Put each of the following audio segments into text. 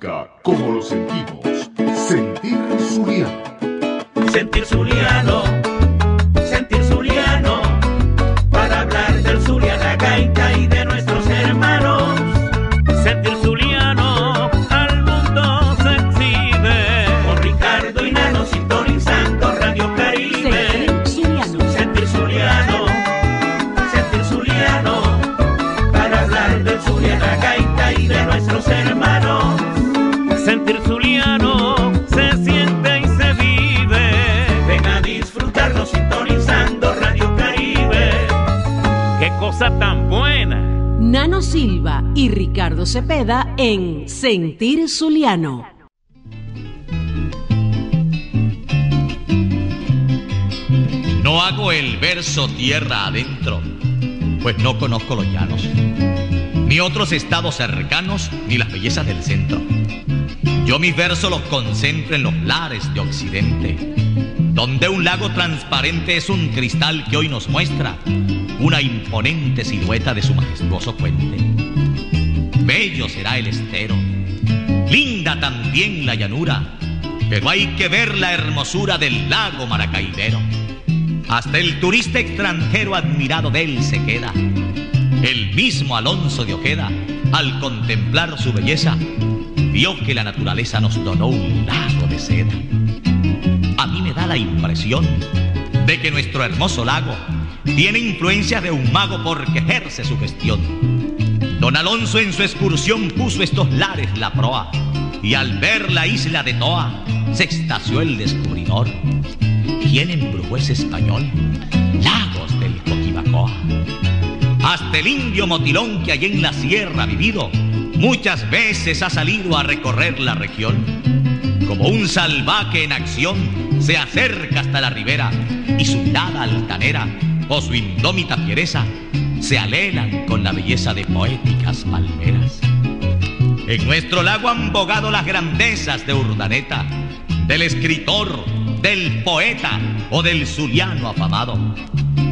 nuestra cosa tan buena. Nano Silva y Ricardo Cepeda en Sentir Zuliano. No hago el verso tierra adentro, pues no conozco los llanos, ni otros estados cercanos, ni las bellezas del centro. Yo mis versos los concentro en los lares de Occidente, donde un lago transparente es un cristal que hoy nos muestra una imponente silueta de su majestuoso puente. Bello será el estero, linda también la llanura, pero hay que ver la hermosura del lago Maracaibero. Hasta el turista extranjero admirado de él se queda. El mismo Alonso de Ojeda, al contemplar su belleza, vio que la naturaleza nos donó un lago de seda. A mí me da la impresión de que nuestro hermoso lago tiene influencia de un mago porque ejerce su gestión. Don Alonso en su excursión puso estos lares la proa y al ver la isla de Toa se extasió el descubridor. ¿Quién embrujó ese español? Lagos del Coquibacoa. Hasta el indio motilón que allí en la sierra ha vivido, muchas veces ha salido a recorrer la región. Como un salvaje en acción, se acerca hasta la ribera y su mirada altanera o su indómita fiereza se alelan con la belleza de poéticas palmeras. En nuestro lago han bogado las grandezas de Urdaneta, del escritor, del poeta o del zuliano afamado,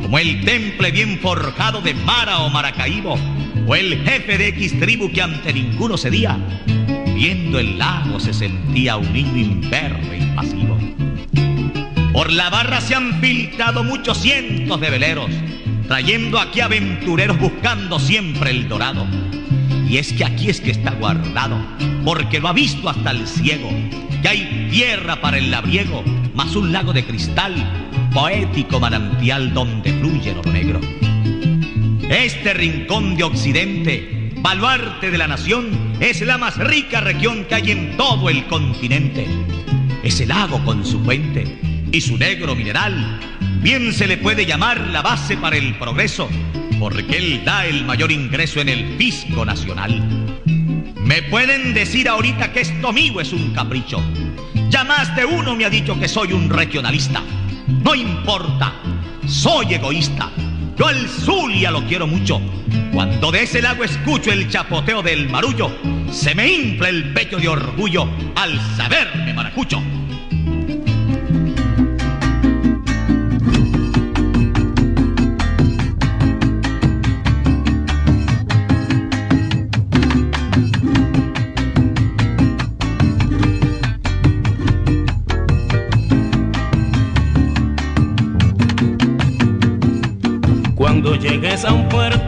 como el temple bien forjado de Mara o Maracaibo, o el jefe de X tribu que ante ninguno cedía, viendo el lago se sentía un niño imberbe y pasivo. Por la barra se han filtrado muchos cientos de veleros, trayendo aquí aventureros buscando siempre el dorado. Y es que aquí es que está guardado, porque lo ha visto hasta el ciego, que hay tierra para el labriego, más un lago de cristal, poético manantial donde fluye oro negro. Este rincón de Occidente, baluarte de la nación, es la más rica región que hay en todo el continente. Es el lago con su fuente y su negro mineral, bien se le puede llamar la base para el progreso, porque él da el mayor ingreso en el fisco nacional. Me pueden decir ahorita que esto mío es un capricho. Ya más de uno me ha dicho que soy un regionalista. No importa, soy egoísta. Yo al Zulia lo quiero mucho. Cuando de ese lago escucho el chapoteo del marullo, se me infla el pecho de orgullo al saberme maracucho. Cuando llegues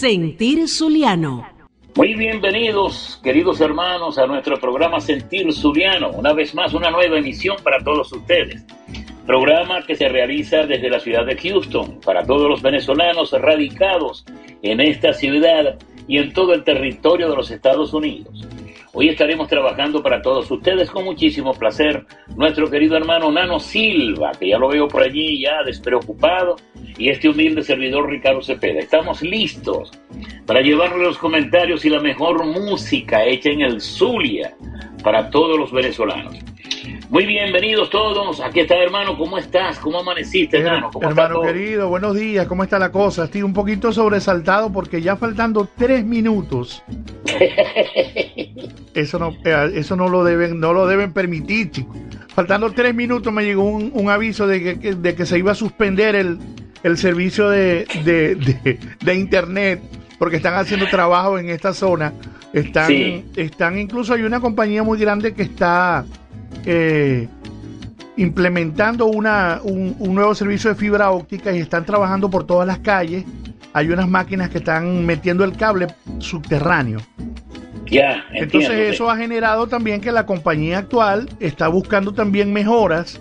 Sentir Zuliano. Muy bienvenidos, queridos hermanos, a nuestro programa Sentir Zuliano. Una vez más, una nueva emisión para todos ustedes. Programa que se realiza desde la ciudad de Houston para todos los venezolanos radicados en esta ciudad y en todo el territorio de los Estados Unidos. Hoy estaremos trabajando para todos ustedes con muchísimo placer. Nuestro querido hermano Nano Silva, que ya lo veo por allí ya despreocupado, y este humilde servidor Ricardo Cepeda. Estamos listos para llevarle los comentarios y la mejor música hecha en el Zulia para todos los venezolanos. Muy bienvenidos todos. Aquí está, hermano. ¿Cómo estás? ¿Cómo amaneciste, hermano? ¿Cómo hermano querido, buenos días. ¿Cómo está la cosa? Estoy un poquito sobresaltado porque ya faltando tres minutos. eso no, eh, eso no lo deben, no lo deben permitir, chicos. Faltando tres minutos me llegó un, aviso de que, de que, se iba a suspender el, servicio de, de, internet porque están haciendo trabajo en esta zona. Están, están, incluso hay una compañía muy grande que está eh, implementando una, un, nuevo servicio de fibra óptica y están trabajando por todas las calles. Hay unas máquinas que están metiendo el cable subterráneo. Ya, Entonces eso ha generado también que la compañía actual está buscando también mejoras,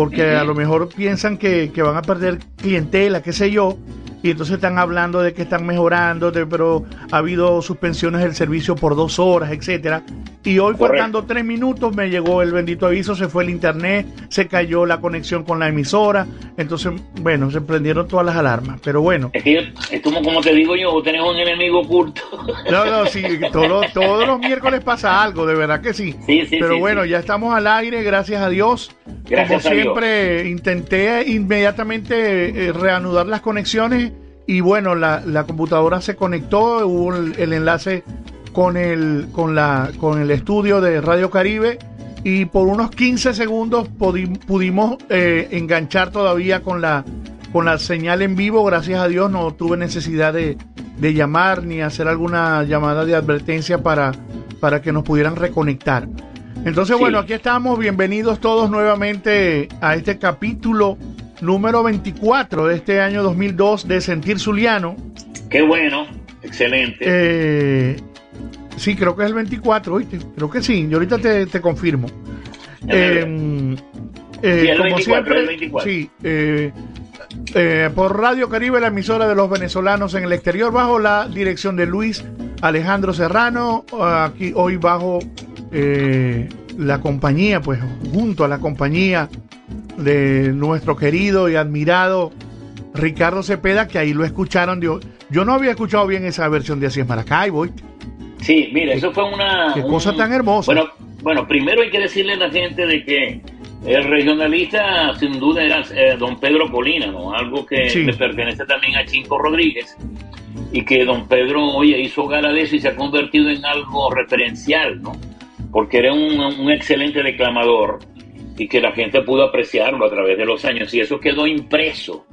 porque a lo mejor piensan que, que van a perder clientela, qué sé yo, y entonces están hablando de que están mejorando, pero ha habido suspensiones del servicio por dos horas, etcétera. Y hoy, faltando tres minutos, me llegó el bendito aviso, se fue el internet, se cayó la conexión con la emisora. Entonces, bueno, se prendieron todas las alarmas. Pero bueno. Es que es como, como te digo yo, tenemos un enemigo oculto. No, no, sí, todos los miércoles pasa algo, de verdad que sí. sí, sí pero bueno, ya estamos al aire, gracias a Dios. Gracias como siempre, intenté inmediatamente eh, reanudar las conexiones y bueno, la, la computadora se conectó, hubo el, enlace con el, con, la, con el estudio de Radio Caribe y por unos 15 segundos pudimos eh, enganchar todavía con la, con la señal en vivo. Gracias a Dios no tuve necesidad de, de llamar ni hacer alguna llamada de advertencia para, para que nos pudieran reconectar. Entonces, bueno, aquí estamos. Bienvenidos todos nuevamente a este capítulo número 24 de este año 2002 de Sentir Zuliano. Qué bueno, excelente. Eh, sí, creo que es el 24, ¿oíste? Creo que sí, yo ahorita te, te confirmo. Eh, eh, sí, el 24, el 24. Sí, por Radio Caribe, la emisora de los venezolanos en el exterior, bajo la dirección de Luis Alejandro Serrano, aquí hoy bajo la compañía, pues junto a la compañía de nuestro querido y admirado Ricardo Cepeda, que ahí lo escucharon. Yo, yo no había escuchado bien esa versión de Así es Maracaibo. Sí, mira, eso fue una... Qué cosa tan hermosa. Bueno, bueno, primero hay que decirle a la gente de que el regionalista sin duda era eh, don Pedro Colina, ¿no? Algo que le pertenece también a Chinco Rodríguez y que don Pedro, oye, hizo gala de eso y se ha convertido en algo referencial, ¿no? Porque era un, un excelente declamador y que la gente pudo apreciarlo a través de los años y eso quedó impreso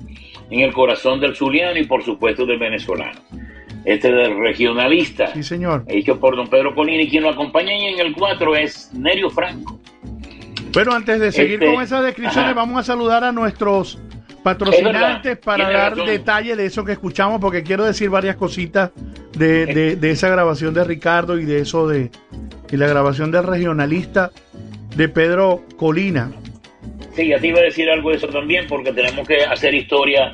en el corazón del zuliano y por supuesto del venezolano. Este del regionalista, sí, señor. hecho por don Pedro Colini, y quien lo acompaña en el 4 es Nerio Franco. Bueno, antes de seguir este, con esas descripciones, vamos a saludar a nuestros patrocinantes para dar detalle de eso que escuchamos, porque quiero decir varias cositas de, de, de, esa grabación de Ricardo y de eso de y la grabación del regionalista de Pedro Colina. Sí, ya te iba a decir algo de eso también, porque tenemos que hacer historia,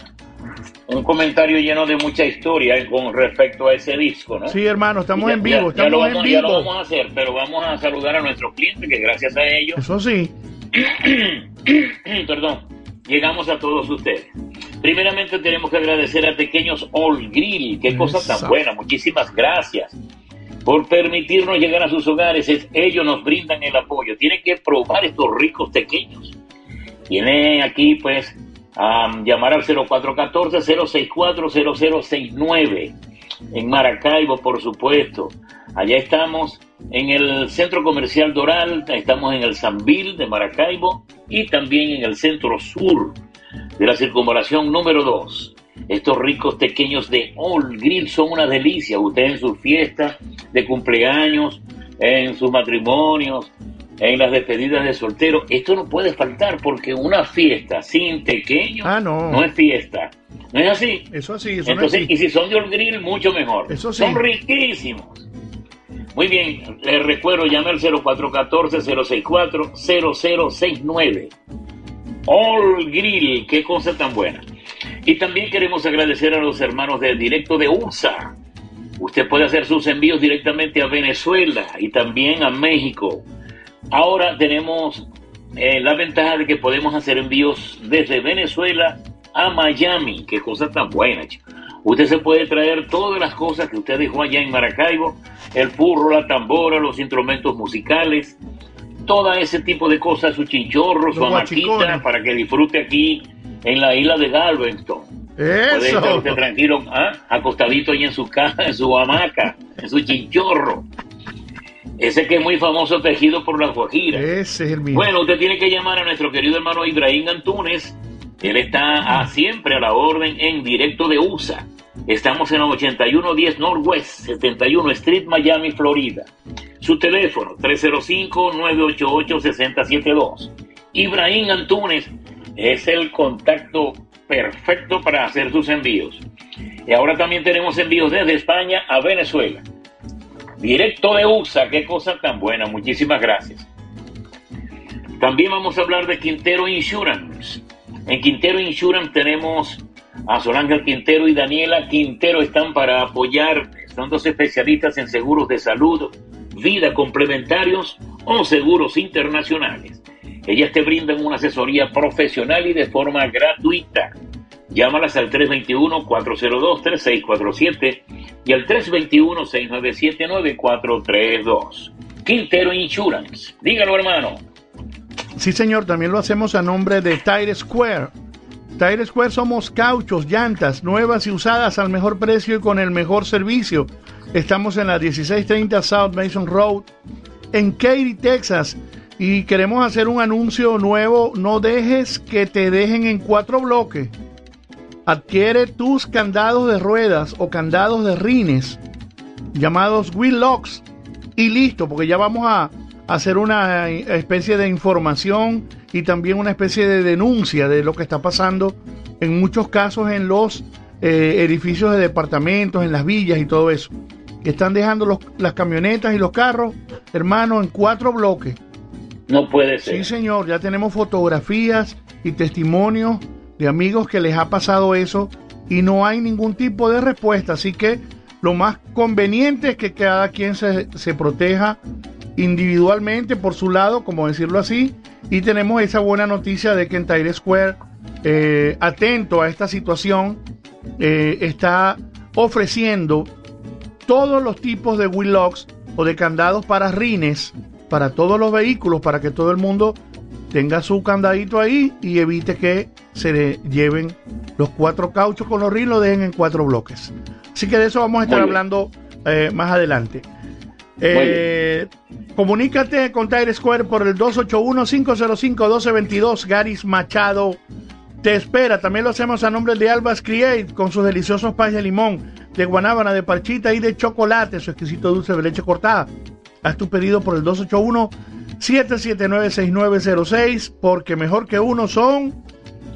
un comentario lleno de mucha historia con respecto a ese disco, ¿no? Sí, hermano, estamos en vivo, estamos lo vamos, en vivo. Ya lo vamos a hacer, pero vamos a saludar a nuestros clientes, que gracias a ellos. Eso sí. Perdón, llegamos a todos ustedes. Primeramente tenemos que agradecer a Pequeños All Grill, qué cosa tan buena, muchísimas gracias por permitirnos llegar a sus hogares. ellos nos brindan el apoyo. Tienen que probar estos ricos pequeños. Tiene aquí, pues, a llamar al 0414-064-0069. En Maracaibo, por supuesto. Allá estamos en el Centro Comercial Doral, estamos en el Sanville de Maracaibo y también en el Centro Sur de la Circunvalación número 2. Estos ricos pequeños de All Grill son una delicia. Usted en sus fiestas de cumpleaños, en sus matrimonios, en las despedidas de soltero. Esto no puede faltar porque una fiesta sin pequeño Ah, no. no es fiesta. ¿No es así? Eso sí, eso no Entonces, es y si son de Old Grill, mucho mejor. Eso sí. Son riquísimos. Muy bien, les recuerdo, llame al 0414-064-0069. All Grill, qué cosa tan buena. Y también queremos agradecer a los hermanos de Directo de USA. Usted puede hacer sus envíos directamente a Venezuela y también a México. Ahora tenemos eh, la ventaja de que podemos hacer envíos desde Venezuela a Miami. Qué cosa tan buena. Usted se puede traer todas las cosas que usted dejó allá en Maracaibo, el furro, la tambora, los instrumentos musicales, todo ese tipo de cosas, su chinchorro, su hamaquita, para que disfrute aquí en la isla de Galveston. Puede estar Eso. usted tranquilo, ¿ah? acostadito ahí en su casa, en su hamaca, en su chinchorro. Ese que es muy famoso tejido por las guajiras. Ese es el mío. Bueno, usted tiene que llamar a nuestro querido hermano Ibrahim Antunes. Él está a- siempre a la orden en directo de USA. Estamos en la 8110 Northwest 71 Street, Miami, Florida. Su teléfono 305-988-6072. Ibrahim Antunes es el contacto perfecto para hacer sus envíos. Y ahora también tenemos envíos desde España a Venezuela. Directo de USA, qué cosa tan buena. Muchísimas gracias. También vamos a hablar de Quintero Insurance. En Quintero Insurance tenemos a Solángel Quintero y Daniela Quintero están para apoyar. Son dos especialistas en seguros de salud, vida complementarios o seguros internacionales. Ellas te brindan una asesoría profesional y de forma gratuita. Llámalas al 321-402-3647 y al 321-697-9432. Quintero Insurance. Dígalo, hermano. Sí, señor, también lo hacemos a nombre de Tire Square. Tire Square somos cauchos, llantas, nuevas y usadas al mejor precio y con el mejor servicio. Estamos en la 1630 South Mason Road, en Katy, Texas. Y queremos hacer un anuncio nuevo. No dejes que te dejen en cuatro bloques. Adquiere tus candados de ruedas o candados de rines llamados wheel locks y listo, porque ya vamos a hacer una especie de información y también una especie de denuncia de lo que está pasando en muchos casos en los eh, edificios de departamentos, en las villas y todo eso. Que están dejando los- las camionetas y los carros, hermano, en cuatro bloques. No puede ser. Sí, señor, ya tenemos fotografías y testimonios de amigos que les ha pasado eso y no hay ningún tipo de respuesta. Así que lo más conveniente es que cada quien se, se proteja individualmente por su lado, como decirlo así, y tenemos esa buena noticia de que en Tire Square, eh, atento a esta situación, eh, está ofreciendo todos los tipos de wheel locks o de candados para rines para todos los vehículos para que todo el mundo tenga su candadito ahí y evite que se le lleven los cuatro cauchos con los rines lo dejen en cuatro bloques. Así que de eso vamos a estar hablando eh, más adelante. Eh, comunícate con Tire Square por el 281-505-1222. Garis Machado te espera. También lo hacemos a nombre de Albas Create con sus deliciosos pais de limón, de guanábana, de parchita y de chocolate, su exquisito dulce de leche cortada. Haz tu pedido por el 281-779-6906 porque mejor que uno son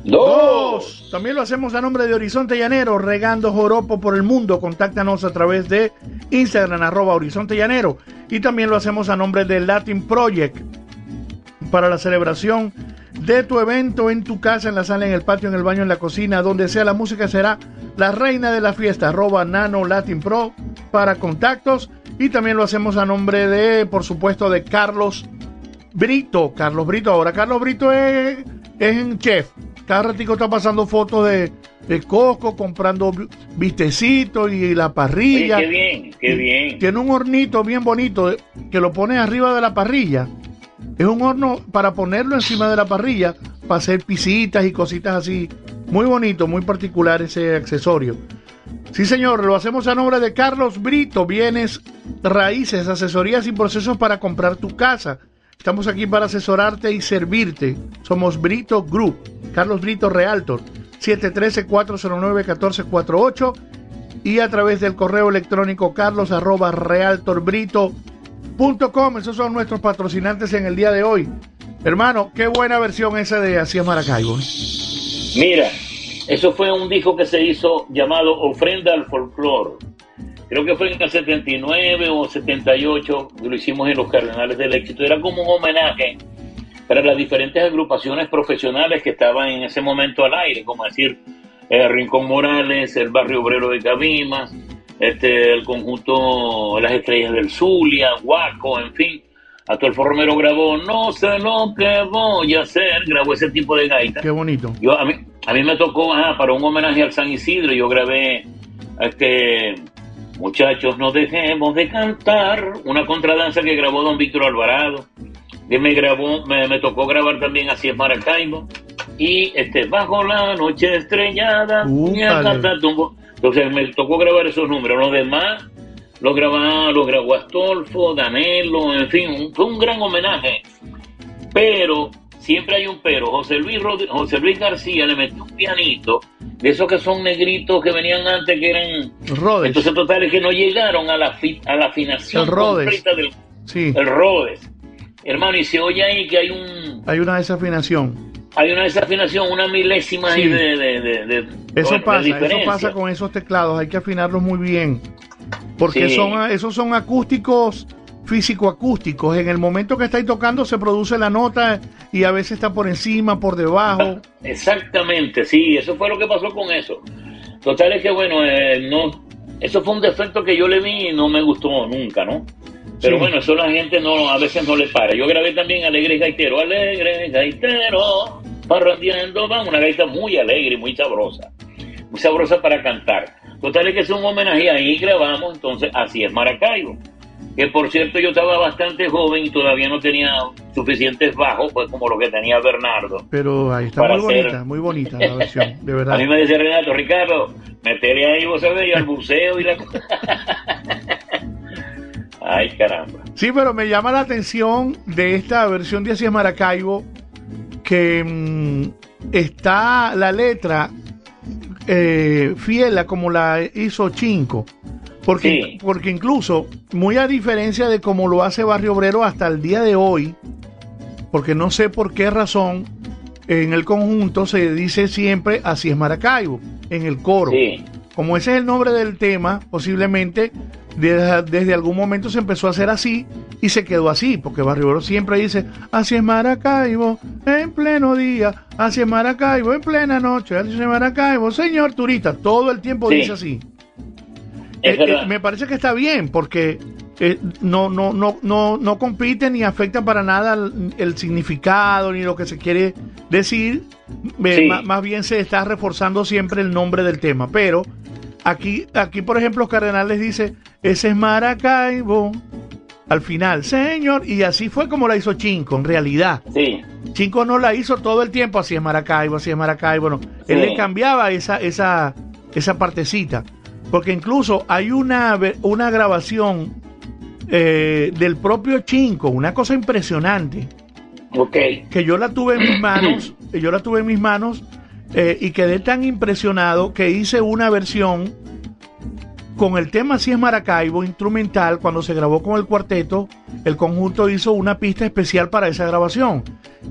Dos. También lo hacemos a nombre de Horizonte Llanero, regando joropo por el mundo. Contáctanos a través de Instagram, arroba Horizonte Llanero. Y también lo hacemos a nombre de Latin Project para la celebración de tu evento en tu casa, en la sala, en el patio, en el baño, en la cocina, donde sea la música será la reina de la fiesta, arroba Nano Latin Pro para contactos. Y también lo hacemos a nombre de, por supuesto, de Carlos Brito. Carlos Brito, ahora Carlos Brito es, es un chef. Cada ratico está pasando fotos de, de Coco, comprando vi- vistecitos y la Oye, parrilla. qué bien, qué bien. Tiene un hornito bien bonito eh, que lo pone arriba de la parrilla. Es un horno para ponerlo encima de la parrilla, para hacer pisitas y cositas así. Muy bonito, muy particular ese accesorio. Sí, señor, lo hacemos a nombre de Carlos Brito, bienes raíces, asesorías y procesos para comprar tu casa. Estamos aquí para asesorarte y servirte. Somos Brito Group, Carlos Brito Realtor, 713-409-1448 y a través del correo electrónico carlos arroba realtorbrito Maracaibo.com, esos son nuestros patrocinantes en el día de hoy. Hermano, qué buena versión esa de Así Maracaibo. Mira, eso fue un disco que se hizo llamado Ofrenda al Folclore. Creo que fue en el 79 o 78 que lo hicimos en los Cardenales del Éxito. Era como un homenaje para las diferentes agrupaciones profesionales que estaban en ese momento al aire, como decir eh, Rincón Morales, el Barrio Obrero de Cabimas, este, el conjunto Las Estrellas del Zulia, Guaco, en fin. Atolfo Romero grabó No sé lo que voy a hacer, grabó ese tipo de gaita. Qué bonito. Yo, a, mí, a mí me tocó, ajá, para un homenaje al San Isidro, yo grabé, este, muchachos, no dejemos de cantar, una contradanza que grabó don Víctor Alvarado, que me grabó, me, me tocó grabar también Así es Maracaibo, y este, Bajo la noche estrellada, Úpale. entonces me tocó grabar esos números, los demás lo grababa, lo grabó Astolfo, Danelo, en fin, fue un gran homenaje. Pero, siempre hay un pero, José Luis, Rod- José Luis García le metió un pianito, de esos que son negritos que venían antes, que eran... Rhodes. Entonces, total, es que no llegaron a la, a la afinación El completa del Sí, el Rhodes. Hermano, y se oye ahí que hay un hay una desafinación. hay una desafinación, una milésima ahí de, de, de- de- Eso bueno, pasa, eso pasa con esos teclados, hay que afinarlos muy bien. Porque Sí. son esos son acústicos físico-acústicos. En el momento que estáis tocando se produce la nota y a veces está por encima, por debajo. Exactamente, sí, eso fue lo que pasó con eso. Total es que bueno, eh, no, eso fue un defecto que yo le vi y no me gustó nunca, ¿no? Pero Sí. bueno, eso la gente no, a veces no le para. Yo grabé también Alegre Gaitero, Alegre Gaitero, parrandeando, una gaita muy alegre y muy sabrosa, muy sabrosa para cantar. Total es que es un homenaje ahí grabamos, entonces así es Maracaibo. Que por cierto yo estaba bastante joven y todavía no tenía suficientes bajos, pues como lo que tenía Bernardo. Pero ahí está muy hacer- bonita, muy bonita la versión, de verdad. A mí me decía Renato, Ricardo, metele ahí, vos sabés, y al buceo y la. Ay, caramba. Sí, pero me llama la atención de esta versión de Así es Maracaibo que mm, está la letra eh, fiel a como la hizo Chinco. Porque, Sí. porque incluso, muy a diferencia de como lo hace Barrio Obrero hasta el día de hoy, porque no sé por qué razón en el conjunto se dice siempre Así es Maracaibo, en el coro Sí, como ese es el nombre del tema, posiblemente desde, desde algún momento se empezó a hacer así y se quedó así, porque Barrio siempre dice, así es Maracaibo en pleno día, así es Maracaibo en plena noche, así es Maracaibo, señor turista, todo el tiempo Sí. dice así. Eh, eh, me parece que está bien, porque eh, no, no, no, no, no compite ni afecta para nada el, el significado ni lo que se quiere decir. Eh, Sí. más bien se está reforzando siempre el nombre del tema. Pero aquí, aquí por ejemplo, Cardenales dice, ese es Maracaibo. Al final, señor, y así fue como la hizo Chinco, en realidad. Sí, Chinco no la hizo todo el tiempo, así es Maracaibo, así es Maracaibo, no. Él le cambiaba esa, esa, esa partecita. Porque incluso hay una, una grabación eh, del propio Chinco, una cosa impresionante, ok. que yo la tuve en mis manos, yo la tuve en mis manos eh, y quedé tan impresionado que hice una versión con el tema Así es Maracaibo instrumental, cuando se grabó con el cuarteto, el conjunto hizo una pista especial para esa grabación.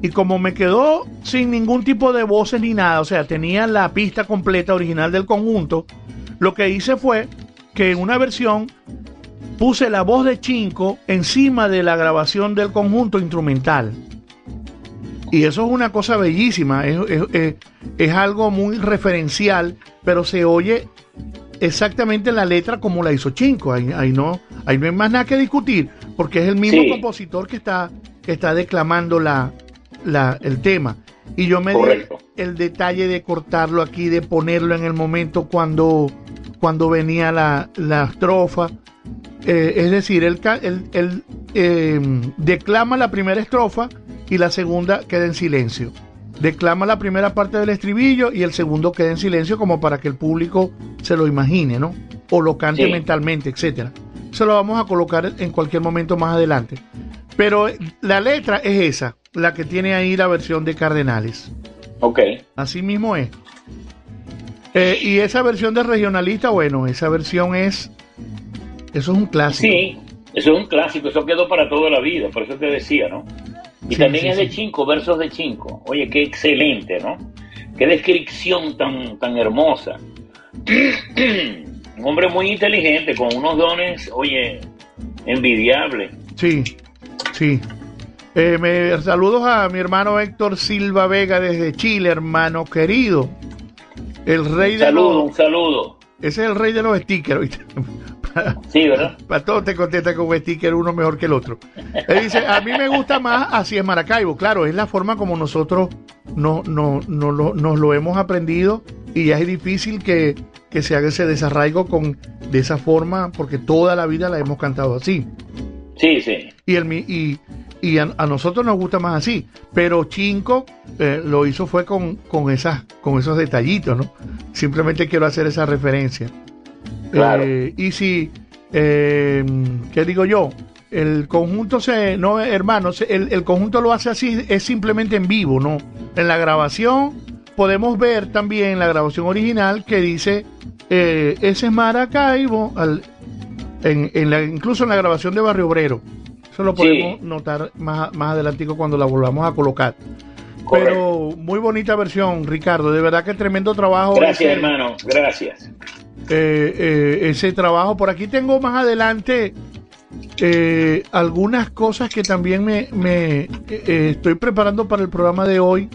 Y como me quedó sin ningún tipo de voces ni nada, o sea, tenía la pista completa original del conjunto, lo que hice fue que en una versión puse la voz de Chinco encima de la grabación del conjunto instrumental. Y eso es una cosa bellísima, es, es- es- es algo muy referencial, pero se oye exactamente la letra como la hizo Chinco. Ahí, ahí no, ahí no hay más nada que discutir, porque es el mismo Sí. compositor que está, que está declamando la, la- el tema. Y yo me di el detalle de cortarlo aquí, de ponerlo en el momento cuando, cuando venía la, la estrofa. Eh, es decir, él, ca- él- él, eh, declama la primera estrofa y la segunda queda en silencio. Declama la primera parte del estribillo y el segundo queda en silencio como para que el público se lo imagine, ¿no? O lo cante Sí. mentalmente, etcétera. Se lo vamos a colocar en cualquier momento más adelante. Pero la letra es esa, la que tiene ahí la versión de Cardenales. Ok. Así mismo es. Eh, y esa versión de regionalista, bueno, esa versión es. Eso es un clásico. Sí, Eso es un clásico, eso quedó para toda la vida, por eso te decía, ¿no? Y Sí, también sí, es de. Chinco, versos de Chinco. Oye, qué excelente, ¿no? Qué descripción tan, tan hermosa. un hombre muy inteligente, con unos dones, oye, envidiables. Sí, sí. Eh, me, saludos a mi hermano Héctor Silva Vega desde Chile, hermano querido. El rey Un de saludo, los... un saludo. Ese es el rey de los stickers, Sí, ¿verdad? para todos te contesta con un sticker uno mejor que el otro. Él dice, a mí me gusta más así es Maracaibo. Claro, es la forma como nosotros no, no, no lo, nos lo hemos aprendido y ya es difícil que, que se haga ese desarraigo con, de esa forma porque toda la vida la hemos cantado así. Sí, sí. Y, el, y a, a nosotros nos gusta más así. Pero Chinco eh, lo hizo fue con, con, esas, con esos detallitos, ¿no? Simplemente quiero hacer esa referencia. Claro. Eh, y si, eh, ¿qué digo yo? El conjunto se, no, hermanos, el, el conjunto lo hace así, es simplemente en vivo, ¿no? En la grabación podemos ver también la grabación original que dice, eh, ese es Maracaibo, al, en, en la, incluso en la grabación de Barrio Obrero. Eso lo Sí. podemos notar más, más adelantico cuando la volvamos a colocar. Correcto. Pero muy bonita versión, Ricardo. De verdad que tremendo trabajo. Gracias, ese, hermano. Gracias. Eh, eh, ese trabajo. Por aquí tengo más adelante eh, algunas cosas que también me, me, estoy preparando para el programa de hoy.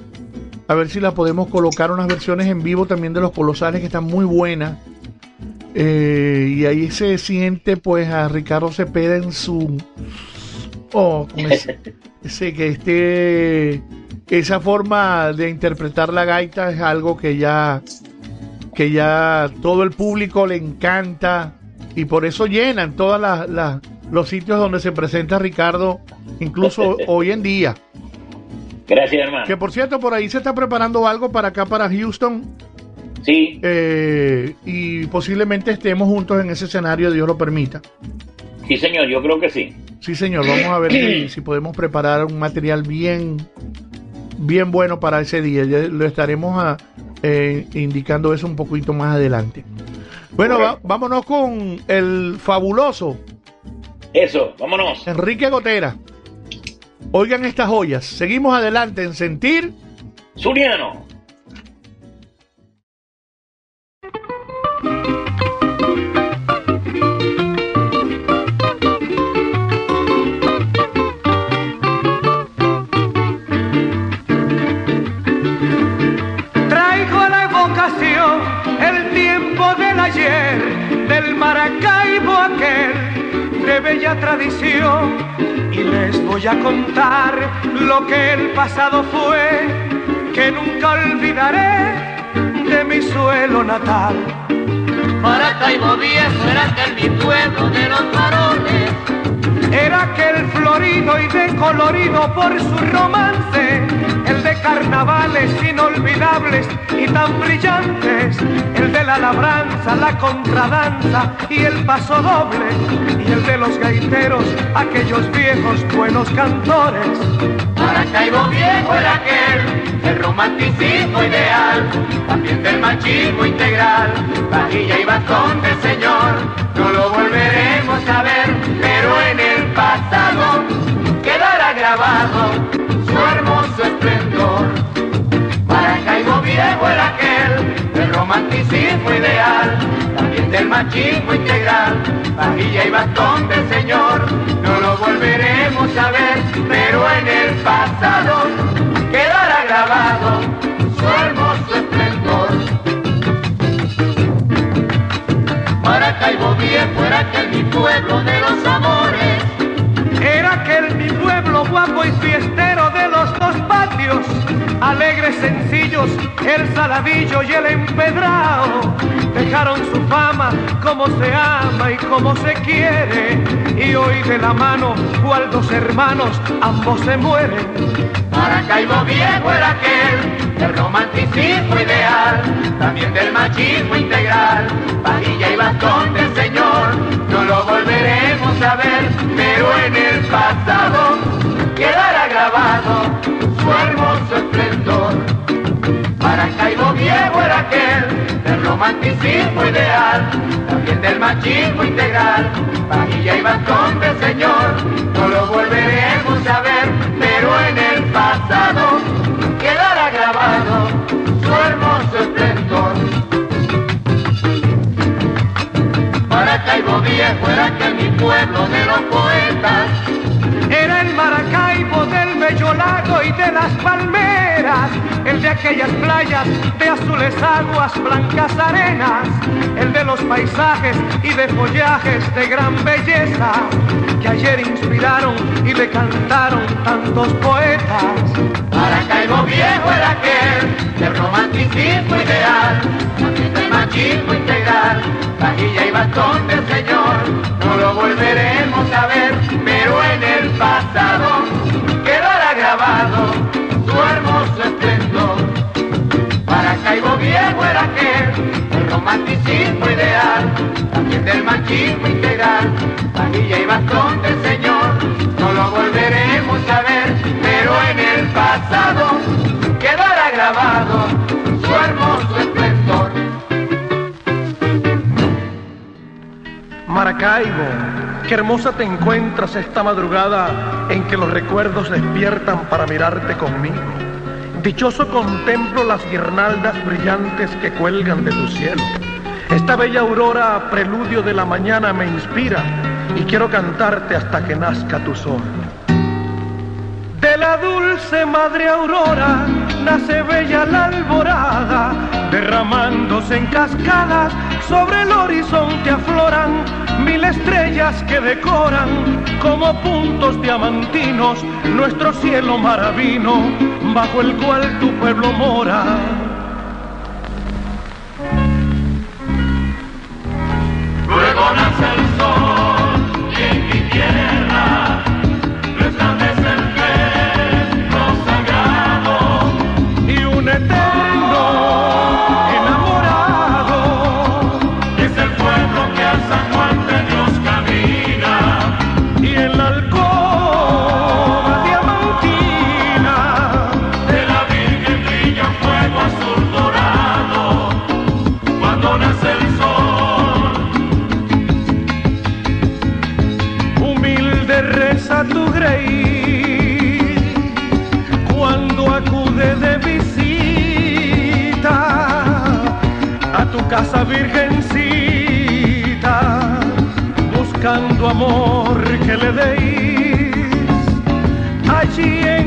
A ver si la podemos colocar unas versiones en vivo también de los colosales que están muy buenas. Y ahí se siente pues a Ricardo Cepeda en su oh, ese, ese que este esa forma de interpretar la gaita es algo que ya que ya todo el público le encanta y por eso llenan todos los sitios donde se presenta Ricardo, incluso hoy en día. Gracias, hermano. Que por cierto, por ahí se está preparando algo para acá, para Houston, Sí, eh, y posiblemente estemos juntos en ese escenario, Dios lo permita. sí, señor, yo creo que sí. Sí, señor, vamos a ver si, si podemos preparar un material bien, bien bueno para ese día. Ya lo estaremos a- eh, indicando eso un poquito más adelante. Bueno, va- vámonos con el fabuloso Eso, vámonos. Enrique Gotera. Oigan estas joyas. Seguimos adelante en sentir. Zuliano. De bella tradición. Y les voy a contar lo que el pasado fue, que nunca olvidaré de mi suelo natal. Maracaibo viejo era aquel mi pueblo de los varones. Era aquel florido y decolorido por su romance, el de carnavales inolvidables y tan brillantes, el de la labranza, la contradanza y el paso doble, y el de los gaiteros, aquellos viejos buenos cantores. Maracaibo viejo era aquel, el romanticismo ideal, también del machismo integral, vajilla y bastón del Señor, no lo volveremos a ver, pero en el pasado quedará grabado su hermoso esplendor. Maracaibo viejo era aquel, el romanticismo ideal, también del machismo integral, vajilla y bastón del Señor, no lo volveremos a ver, pero en el pasado quedará su hermoso esplendor. Maracaibo viejo era aquel mi pueblo de los amores, Era aquel mi pueblo guapo y fiestero dos patios, alegres, sencillos, el saladillo y el empedrado. Dejaron su fama, como se ama y como se quiere, y hoy de la mano, cual dos hermanos, ambos se mueren. Maracaibo viejo era aquel del romanticismo ideal, también del machismo integral, vajilla y bastón del Señor, no lo volveremos a ver, pero en el pasado quedará grabado su hermoso esplendor. Maracaibo viejo era aquel del romanticismo ideal, también del machismo integral. Vajilla y bastón del Señor, no lo volveremos a ver, pero en el pasado quedará grabado su hermoso esplendor. Maracaibo viejo era aquel mi pueblo de los poetas. De las palmeras, el de aquellas playas de azules aguas, blancas arenas, el de los paisajes y de follajes de gran belleza, que ayer inspiraron y le cantaron tantos poetas. Maracaibo viejo era aquel del romanticismo ideal, del machismo integral, vajilla y bastón del Señor, no lo volveremos a ver, pero en el pasado su hermoso esplendor. Maracaibo viejo era aquel, el romanticismo ideal, también del machismo integral, vajilla y bastón del Señor, no lo volveremos a ver, pero en el pasado quedará grabado su hermoso esplendor. Maracaibo, qué hermosa te encuentras esta madrugada en que los recuerdos despiertan para mirarte conmigo. Dichoso contemplo las guirnaldas brillantes que cuelgan de tu cielo. Esta bella aurora, preludio de la mañana, me inspira y quiero cantarte hasta que nazca tu sol. De la dulce madre aurora nace bella la alborada, derramándose en cascadas sobre el horizonte afloran mil estrellas que decoran como puntos diamantinos nuestro cielo maravino bajo el cual tu pueblo mora. Luego nace el sol virgencita buscando amor que le deis. Allí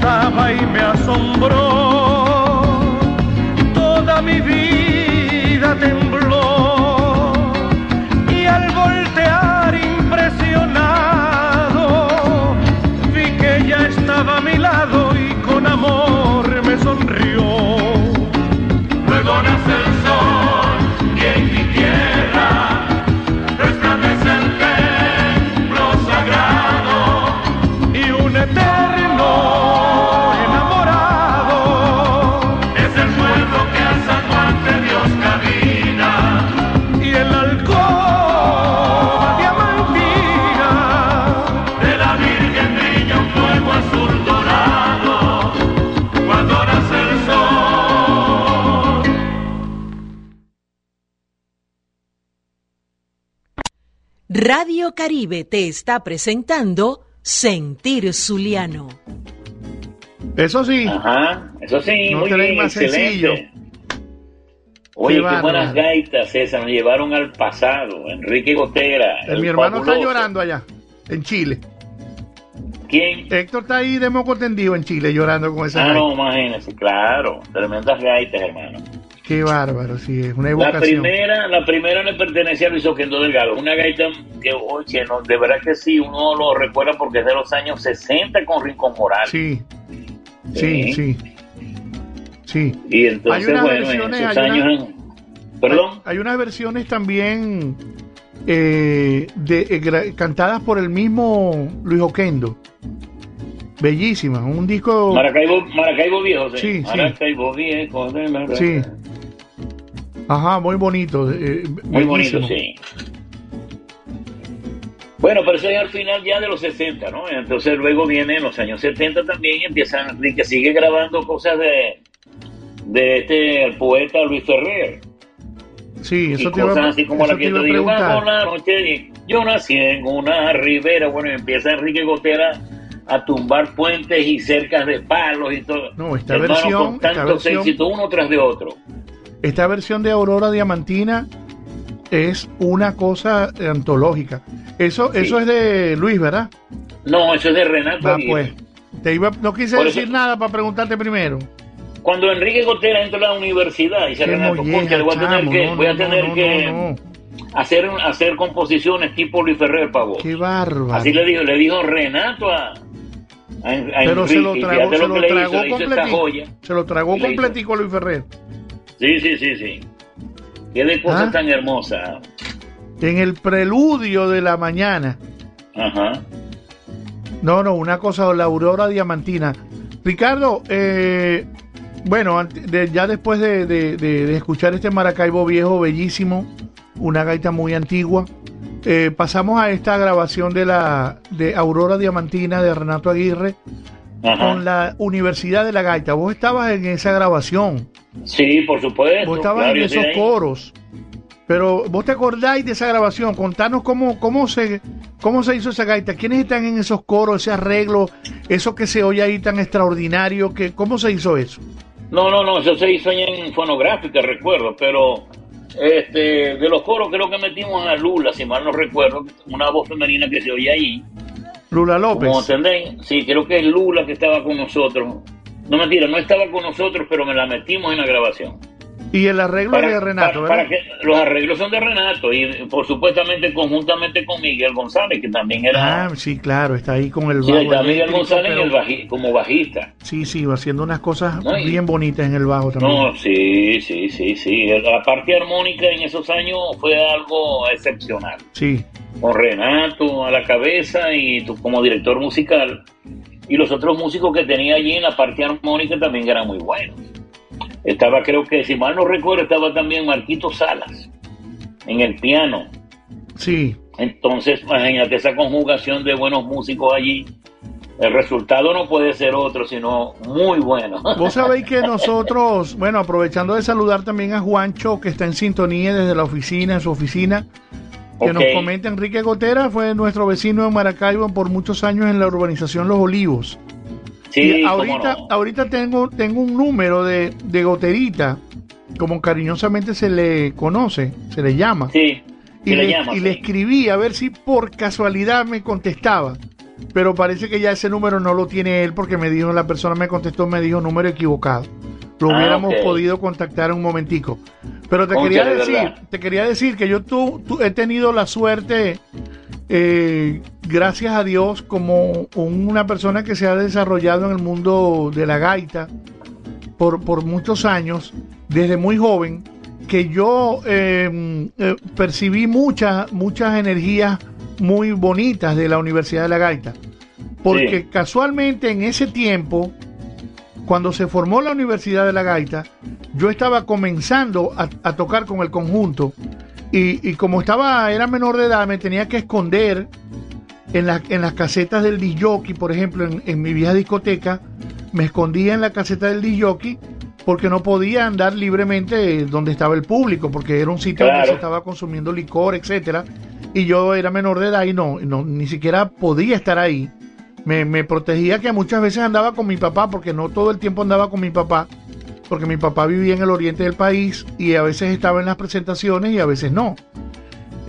estaba y me asombró. Radio Caribe te está presentando Sentir Zuliano. Eso sí, Ajá, eso sí, No muy bien, más excelente. sencillo. Oye, Qué buenas gaitas esas, nos llevaron al pasado. Enrique Gotera. El mi hermano está llorando allá, en Chile. ¿Quién? Héctor está ahí de moco tendido en Chile llorando con esa Ah, gaita. no, imagínense, claro. Tremendas gaitas, hermano. Qué bárbaro, sí, es una La evocación. primera, la primera le pertenecía a Luis Oquendo Delgado. Una gaita que, oye, no, de verdad que sí, uno lo recuerda porque es de los años 60 con Rincón Morales. Sí, sí, Sí. sí. Y entonces, Hay unas bueno, en esos hay años... una- Perdón. Hay, hay unas versiones también eh, de, eh, cantadas por el mismo Luis Oquendo. Bellísimas, un disco... Maracaibo, Maracaibo Viejo, sí. Sí, sí. Maracaibo Viejo. de Maracaibo. Sí. Ajá, muy bonito. eh, Muy bonito, sí. Bueno, pero eso es al final ya de los 60, ¿no? Entonces luego viene en los años 70 también y empiezan, que sigue grabando cosas de, de este el poeta Luis Ferrer. Sí, Y eso te iba, cosas así como la te que te digo, vamos la noche, y yo nací en una ribera, bueno, y empieza Enrique Gotera a tumbar puentes y cercas de palos y todo. No, esta Hermano, versión- con tantos versión- éxitos uno tras de otro. Esta versión de Aurora Diamantina es una cosa antológica. Eso, Sí. eso es de Luis, ¿verdad? No, eso es de Renato Aguirre. pues. Te iba, no quise Por eso- decir nada para preguntarte primero. Cuando Enrique Gotera entra a la universidad, dice Renato, molleja, voy a tener chamo, que, no, voy a tener no, que hacer hacer composiciones tipo Luis Ferrer para vos. Qué bárbaro. Así le dijo, le dijo Renato a, a, a Pero se lo tragó, se lo tragó hizo joya. Se lo tragó completico Luis Ferrer. Sí, sí, sí, sí. Qué de cosas Ah. tan hermosas. En el preludio de la mañana. Ajá. No, no, una cosa, la aurora diamantina. Ricardo, eh, bueno, de- ya después de, de- de- de escuchar este Maracaibo viejo, bellísimo, una gaita muy antigua, eh, pasamos a esta grabación de la de Aurora Diamantina de Renato Aguirre Ajá. con la Universidad de la Gaita. Vos estabas en esa grabación, Sí, por supuesto. vos estabas claro, en esos coros. Pero vos te acordáis de esa grabación, contanos cómo, cómo se cómo se hizo esa gaita, quiénes están en esos coros, ese arreglo, eso que se oye ahí tan extraordinario, que cómo se hizo eso. No, no, no, eso se hizo en fonográfica, recuerdo, pero este, de los coros creo que metimos a Lula, si mal no recuerdo, una voz femenina que se oía ahí. Lula López. Como entendéis, sí, creo que es Lula que estaba con nosotros. No mentira, no estaba con nosotros, pero me la metimos en la grabación. Y el arreglo de Renato, para- ¿verdad? para que los arreglos son de Renato y por supuestamente conjuntamente con Miguel González, que también era... Ah, sí, claro, está ahí con el sí, está Miguel González pero- el baji- como bajista. Sí, sí, va haciendo unas cosas No, y- bien bonitas en el bajo también. No, sí, sí, sí, sí. La parte armónica en esos años fue algo excepcional. Sí, Con Renato a la cabeza y tú como director musical. Y los otros músicos que tenía allí en la parte armónica también eran muy buenos. Estaba, creo que, si mal no recuerdo, estaba también Marquito Salas en el piano. sí. Entonces, imagínate esa conjugación de buenos músicos allí. El resultado no puede ser otro, sino muy bueno. Vos sabéis que nosotros, bueno, aprovechando de saludar también a Juancho, que está en sintonía desde la oficina, en su oficina, que nos Ok. comenta Enrique Gotera, fue nuestro vecino de Maracaibo por muchos años en la urbanización Los Olivos. Sí, y ahorita, no. ahorita tengo, tengo un número de, de Goterita, como cariñosamente se le conoce, se le llama. Sí, y le llama, y le escribí a ver si por casualidad me contestaba. pero parece que ya ese número no lo tiene él porque me dijo, la persona me contestó, me dijo número equivocado. Lo Ah, hubiéramos podido contactar un momentico. Pero te quería de decir, verdad. te quería decir que yo tú, tú- he tenido la suerte, eh, gracias a Dios, como una persona que se ha desarrollado en el mundo de la gaita por, por muchos años, desde muy joven, que yo eh, eh, percibí muchas, muchas energías muy bonitas de la Universidad de la Gaita. Porque Sí. casualmente en ese tiempo, cuando se formó la Universidad de la Gaita, yo estaba comenzando a, a tocar con el conjunto y, y como estaba, era menor de edad, me tenía que esconder en, la- en las casetas del disjockey, por ejemplo, en, en mi vieja discoteca, me escondía en la caseta del disjockey porque no podía andar libremente donde estaba el público, porque era un sitio donde se estaba consumiendo licor, etcétera, y yo era menor de edad y no, no ni siquiera podía estar ahí. Me, me protegía que muchas veces andaba con mi papá, porque no todo el tiempo andaba con mi papá, porque mi papá vivía en el oriente del país y a veces estaba en las presentaciones y a veces no.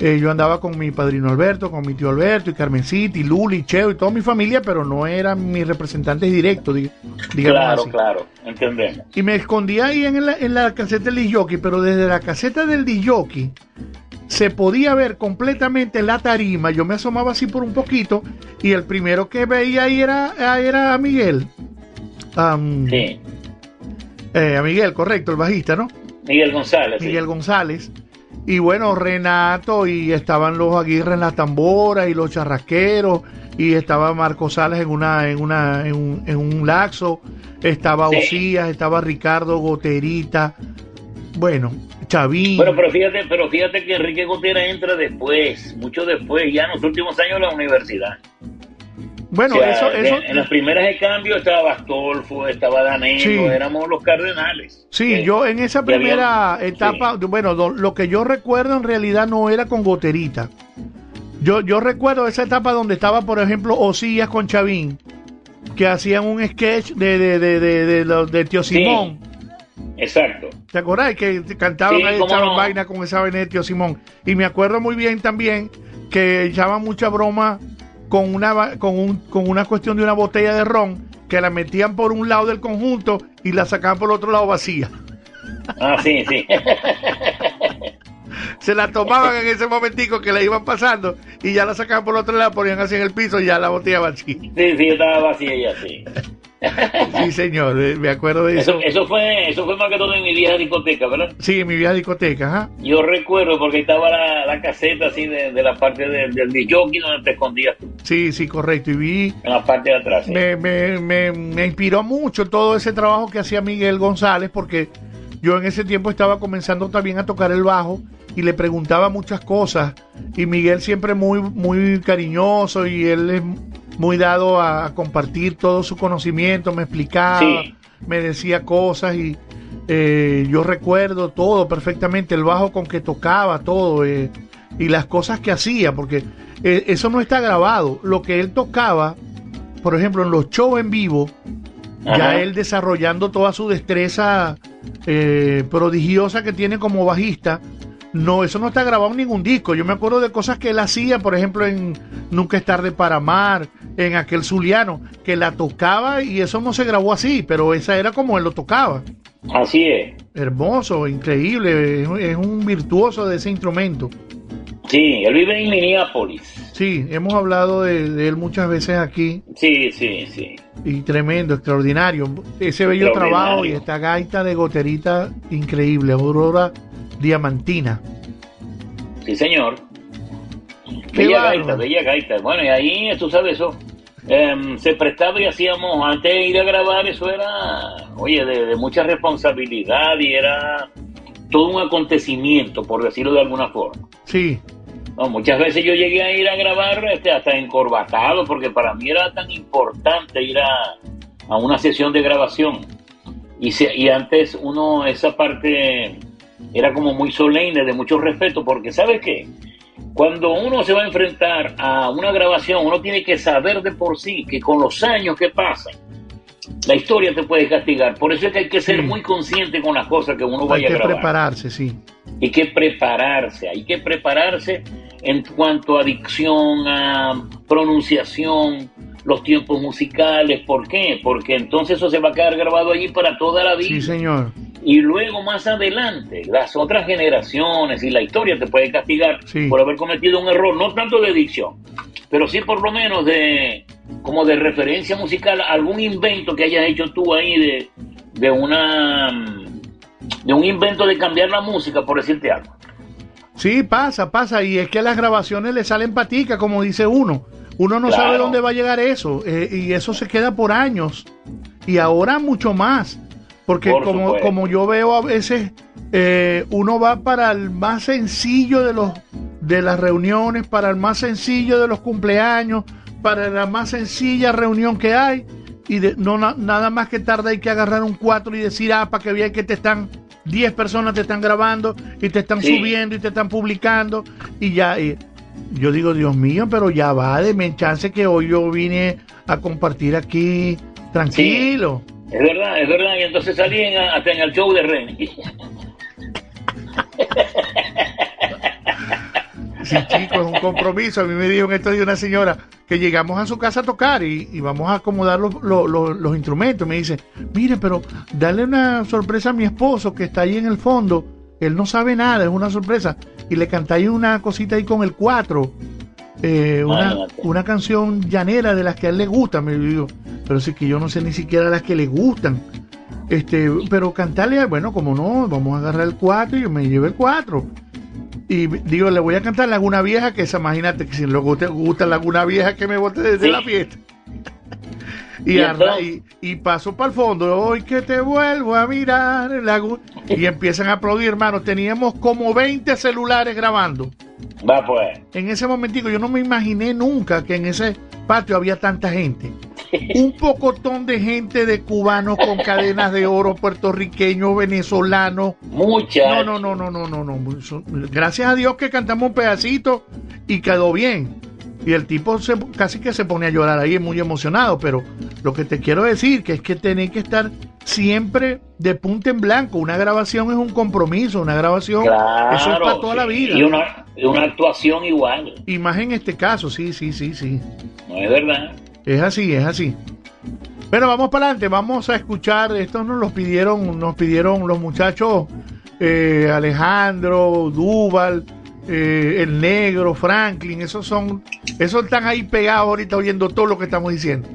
Eh, yo andaba con mi padrino Alberto, con mi tío Alberto y Carmencita y Luli y Cheo y toda mi familia, pero no eran mis representantes directos, di- digamos Claro, así. claro, entendemos. Y me escondía ahí en la, en la caseta del disjockey, pero desde la caseta del disjockey se podía ver completamente la tarima. Yo me asomaba así por un poquito y el primero que veía ahí era, era a Miguel. Sí. eh, a Miguel, correcto, el bajista, ¿no? Miguel González. sí. Miguel González. Y bueno, Renato, y estaban los Aguirre en las tamboras y los charrasqueros, y estaba Marco Salas en una, en una, en un, en un laxo, estaba Sí. Osías, estaba Ricardo Goterita, bueno, Chavín. Bueno, pero fíjate, pero fíjate que Enrique Gotera entra después, mucho después, ya en los últimos años de la universidad. Bueno, O sea, eso, en las primeras de cambio estaba Bastolfo, estaba Danilo, Sí. éramos los cardenales. sí, Eh, yo en esa había- primera etapa, bueno, lo que yo recuerdo en realidad no era con Goterita. Yo, yo recuerdo esa etapa donde estaba, por ejemplo, Osías con Chavín, que hacían un sketch de, de, de, de, de, Tío Sí. Simón. Exacto. ¿Te acordás? Que cantaban Sí, ahí, cómo echaban no. vaina con esa vaina de Tío Simón. Y me acuerdo muy bien también que echaban mucha broma con una, con, un, con una cuestión de una botella de ron que la metían por un lado del conjunto y la sacaban por el otro lado vacía. Ah, sí, sí. Se la tomaban en ese momentico que la iban pasando y ya la sacaban por el otro lado, ponían así en el piso y ya la botella vacía. Sí, sí, estaba vacía ya, sí. Sí, señor, eh, me acuerdo de eso. Eso, eso fue, eso fue más que todo en mi vieja discoteca, ¿verdad? Sí, en mi vieja discoteca, ajá. Yo recuerdo porque estaba la, la caseta así de, de la parte del, del disjockey donde te escondías tú, Sí, sí, correcto. Y vi en la parte de atrás. sí. me, me, me, me inspiró mucho todo ese trabajo que hacía Miguel González porque yo en ese tiempo estaba comenzando también a tocar el bajo y le preguntaba muchas cosas y Miguel siempre muy muy cariñoso y él es muy dado a, compartir todo su conocimiento, me explicaba, Sí. me decía cosas y eh, yo recuerdo todo perfectamente, el bajo con que tocaba, todo eh, y las cosas que hacía, porque eh, eso no está grabado, lo que él tocaba por ejemplo, en los shows en vivo, ya él desarrollando toda su destreza eh, prodigiosa que tiene como bajista, no, eso no está grabado en ningún disco. Yo me acuerdo de cosas que él hacía, por ejemplo, en Nunca es tarde para amar, en aquel Zuliano, que la tocaba y eso no se grabó así, pero esa era como él lo tocaba. Así es. Hermoso, increíble, es, un virtuoso de ese instrumento. Sí, él vive en Minneapolis. Sí, hemos hablado de, de él muchas veces aquí Sí, sí, sí. y tremendo, extraordinario. Ese bello Extraordinario. trabajo y esta gaita de goterita increíble, Aurora Diamantina. Sí, señor. Qué Bella gaita, bella gaita. Bueno, y ahí, tú sabes eso, em, se prestaba y hacíamos, antes de ir a grabar, eso era, oye, de, de mucha responsabilidad y era todo un acontecimiento, por decirlo de alguna forma. Sí, No, muchas veces yo llegué a ir a grabar este, hasta encorbatado, porque para mí era tan importante ir a, a una sesión de grabación. Y, se- y antes uno, esa parte era como muy solemne, de mucho respeto, porque ¿sabes qué? Cuando uno se va a enfrentar a una grabación, uno tiene que saber de por sí que con los años que pasan, la historia te puede castigar. Por eso es que hay que ser Sí. muy consciente con las cosas que uno hay vaya a que grabar prepararse, sí. hay que prepararse, hay que prepararse en cuanto a dicción, a pronunciación, los tiempos musicales. ¿Por qué? Porque entonces eso se va a quedar grabado allí para toda la vida. Sí, señor. Y luego más adelante, las otras generaciones y la historia te puede castigar Sí. por haber cometido un error, no tanto de dicción, pero sí por lo menos de como de referencia musical, algún invento que hayas hecho tú ahí de, de una de un invento de cambiar la música, por decirte algo. Sí, pasa, pasa. Y es que a las grabaciones le salen patica, como dice uno. Uno no Claro. sabe dónde va a llegar eso. eh, y eso se queda por años. Y ahora mucho más. Porque Por como, como yo veo a veces, eh, uno va para el más sencillo de los de las reuniones, para el más sencillo de los cumpleaños, para la más sencilla reunión que hay. Y de- no na- nada más que tarda hay que agarrar un 4 y decir, ah, para que vean que te están 10 personas te están grabando y te están Sí. subiendo y te están publicando y ya y yo digo Dios mío pero ya va de chance que hoy yo vine a compartir aquí tranquilo Es verdad, es verdad. Y entonces salí en- hasta en el show de Renny. sí chico es un compromiso a mí me dijo en estos días una señora que llegamos a su casa a tocar y, y vamos a acomodar los, los- los- los instrumentos me dice mire pero dale una sorpresa a mi esposo que está ahí en el fondo él no sabe nada es una sorpresa y le cantáis una cosita ahí con el 4 eh, una, una canción llanera de las que a él le gusta, me digo, pero sí que yo no sé ni siquiera las que le gustan. Este, pero cantarle, bueno, como no, vamos a agarrar el 4 y yo me llevo el 4. Y digo, le voy a cantar Laguna Vieja, que esa, imagínate que si le gusta, gusta Laguna Vieja, que me bote desde Sí. la fiesta. Y, ¿Y arra- y, y paso para el fondo, hoy que te vuelvo a mirar, lagu-", y empiezan a aplaudir, hermano. Teníamos como 20 celulares grabando. Va pues. En ese momentico yo no me imaginé nunca que en ese patio había tanta gente. Un pocotón de gente de cubanos con cadenas de oro, puertorriqueños, venezolanos. Muchas. No, no, no, no, no, no, no. Gracias a Dios que cantamos un pedacito y quedó bien. Y el tipo se- casi que se pone a llorar ahí, muy emocionado. Pero lo que te quiero decir que es que tenés que estar siempre de punta en blanco. Una grabación es un compromiso, una grabación Claro. eso es para toda la vida. Y una, y una actuación igual. Y más en este caso, sí, sí, sí, sí. No es verdad. Es así, es así. Bueno, vamos para adelante, vamos a escuchar, esto nos los pidieron, nos pidieron los muchachos eh, Alejandro, Duval, eh, el negro, Franklin, esos son, esos están ahí pegados ahorita oyendo todo lo que estamos diciendo.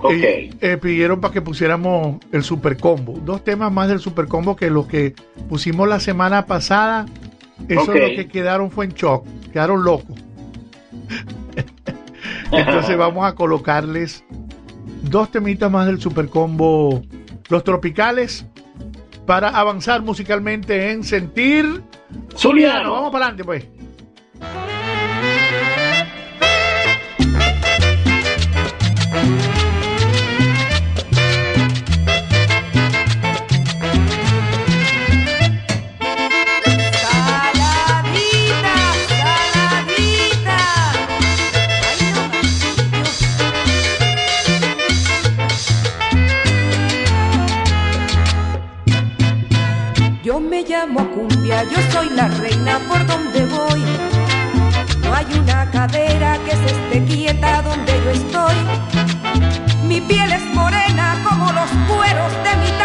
Ok. Eh, eh, pidieron para que pusiéramos el super combo. Dos temas más del super combo que los que pusimos la semana pasada. Eso Ok. lo que quedaron fue en shock. Quedaron locos. Entonces vamos a colocarles dos temitas más del super combo. Los tropicales. Para avanzar musicalmente en sentir. Zuliano. Vamos para adelante, pues. Yo me llamo Cumbia, yo soy la reina por donde voy. No hay una cadera que se esté quieta donde yo estoy. Mi piel es morena como los cueros de mi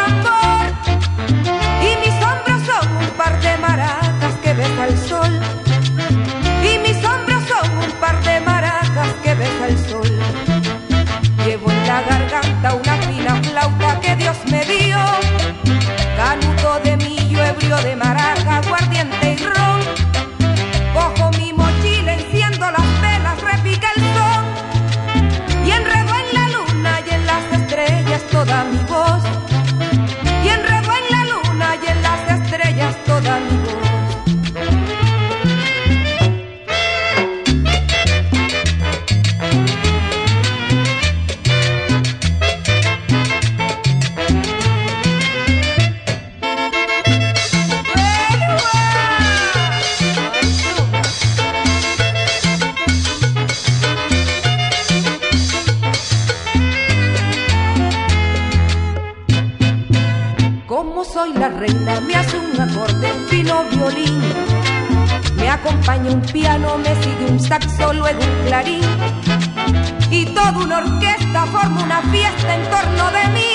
acompaña un piano, me sigue un saxo, luego un clarín. Y toda una orquesta forma una fiesta en torno de mí.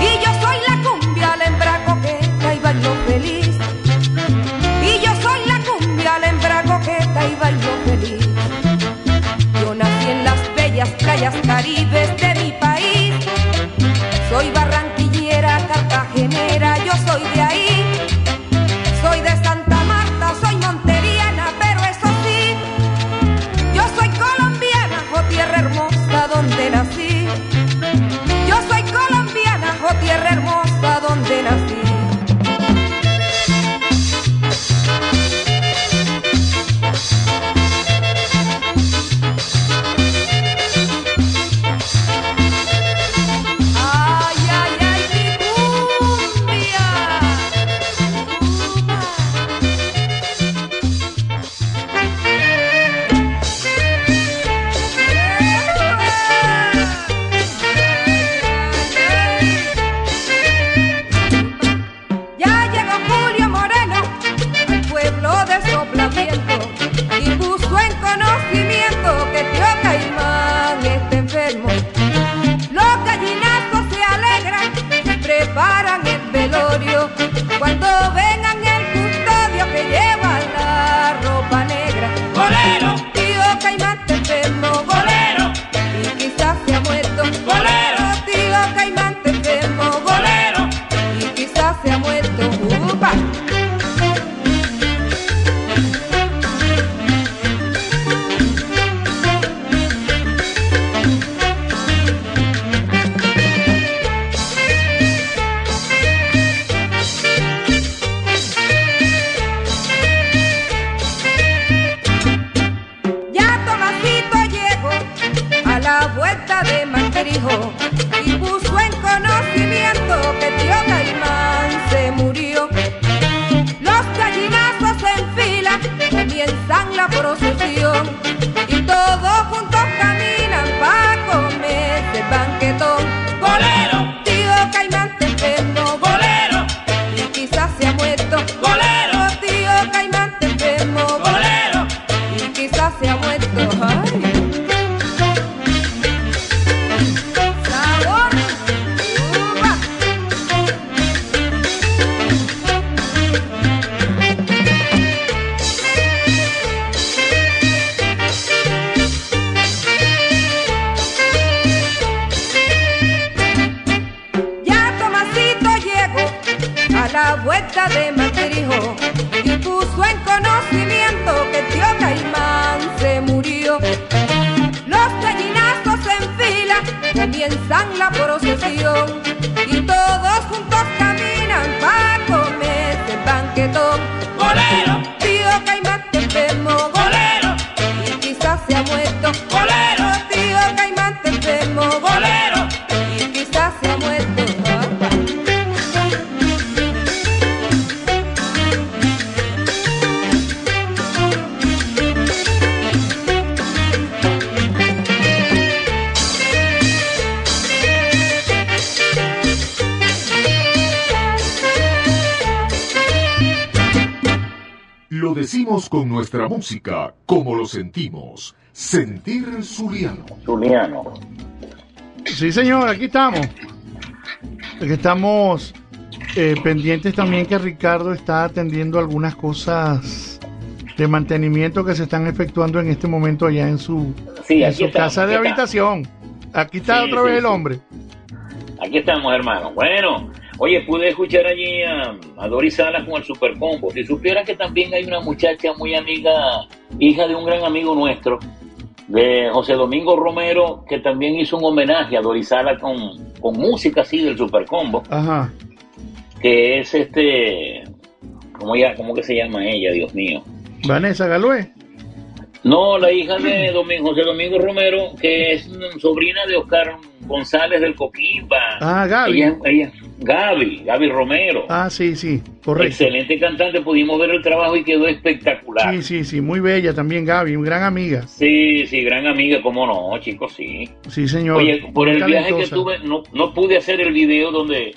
Y yo soy la cumbia, la hembra coqueta y bailo feliz. Y yo soy la cumbia, la hembra coqueta y bailo feliz. Yo nací en las bellas playas caribes nuestra música, como lo sentimos. Sentir Zuliano. Zuliano. Sí, señor, aquí estamos. Aquí estamos eh, pendientes también que Ricardo está atendiendo algunas cosas de mantenimiento que se están efectuando en este momento allá en su, Sí, en su estamos, casa de habitación. Aquí está Sí, otra sí, vez el hombre. Aquí estamos, hermano. Bueno, oye, pude escuchar allí a, a Doris Salas con el Supercombo. Si supieran que también hay una muchacha muy amiga, hija de un gran amigo nuestro, de José Domingo Romero, que también hizo un homenaje a Doris Salas con, con música así del Supercombo, Ajá. que es este, ¿cómo, ya, ¿cómo que se llama ella, Dios mío? Vanessa Galué. No, la hija de Domingo, José Domingo Romero, que es sobrina de Oscar González del Coquimba. Ah, Gaby. Ella, ella- Gaby, Gaby Romero. Ah, sí, sí, correcto. Excelente cantante, pudimos ver el trabajo y quedó espectacular. Sí, sí, sí, muy bella también Gaby, una gran amiga. Sí, sí, gran amiga, cómo no, chicos, sí. Sí, señor. Oye, por muy el viaje que tuve, no, no pude hacer el video donde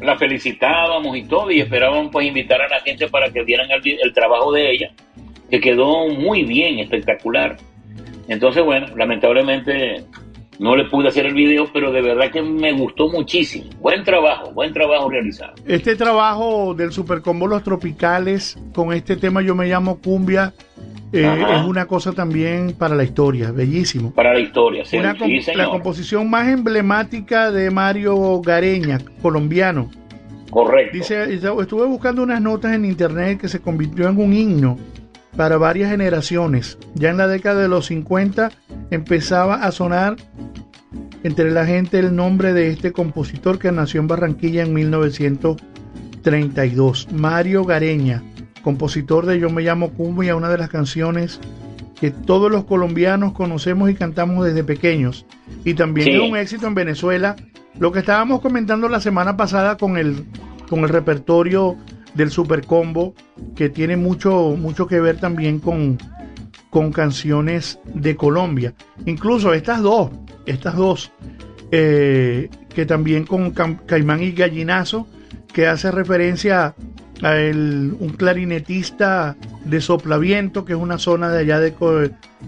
la felicitábamos y todo, y esperábamos pues invitar a la gente para que vieran el, el trabajo de ella, que quedó muy bien, espectacular. Entonces, bueno, lamentablemente no le pude hacer el video, pero de verdad que me gustó muchísimo. Buen trabajo, buen trabajo realizado. Este trabajo del Supercombo Los Tropicales, con este tema yo me llamo Cumbia, eh, es una cosa también para la historia, bellísimo. Para la historia, sí, Una la composición más emblemática de Mario Gareña, colombiano. Correcto. Dice, estuve buscando unas notas en internet que se convirtió en un himno para varias generaciones. Ya en la década de los 50 empezaba a sonar entre la gente el nombre de este compositor que nació en Barranquilla en 1932, Mario Gareña, compositor de Yo me llamo Cumbia, una de las canciones que todos los colombianos conocemos y cantamos desde pequeños. Y también Sí. es un éxito en Venezuela. Lo que estábamos comentando la semana pasada con el, con el repertorio del Super Combo, que tiene mucho, mucho que ver también con, con canciones de Colombia. Incluso estas dos, estas dos, eh, que también con Caimán y Gallinazo, que hace referencia a el- un clarinetista de Soplaviento, que es una zona de allá de,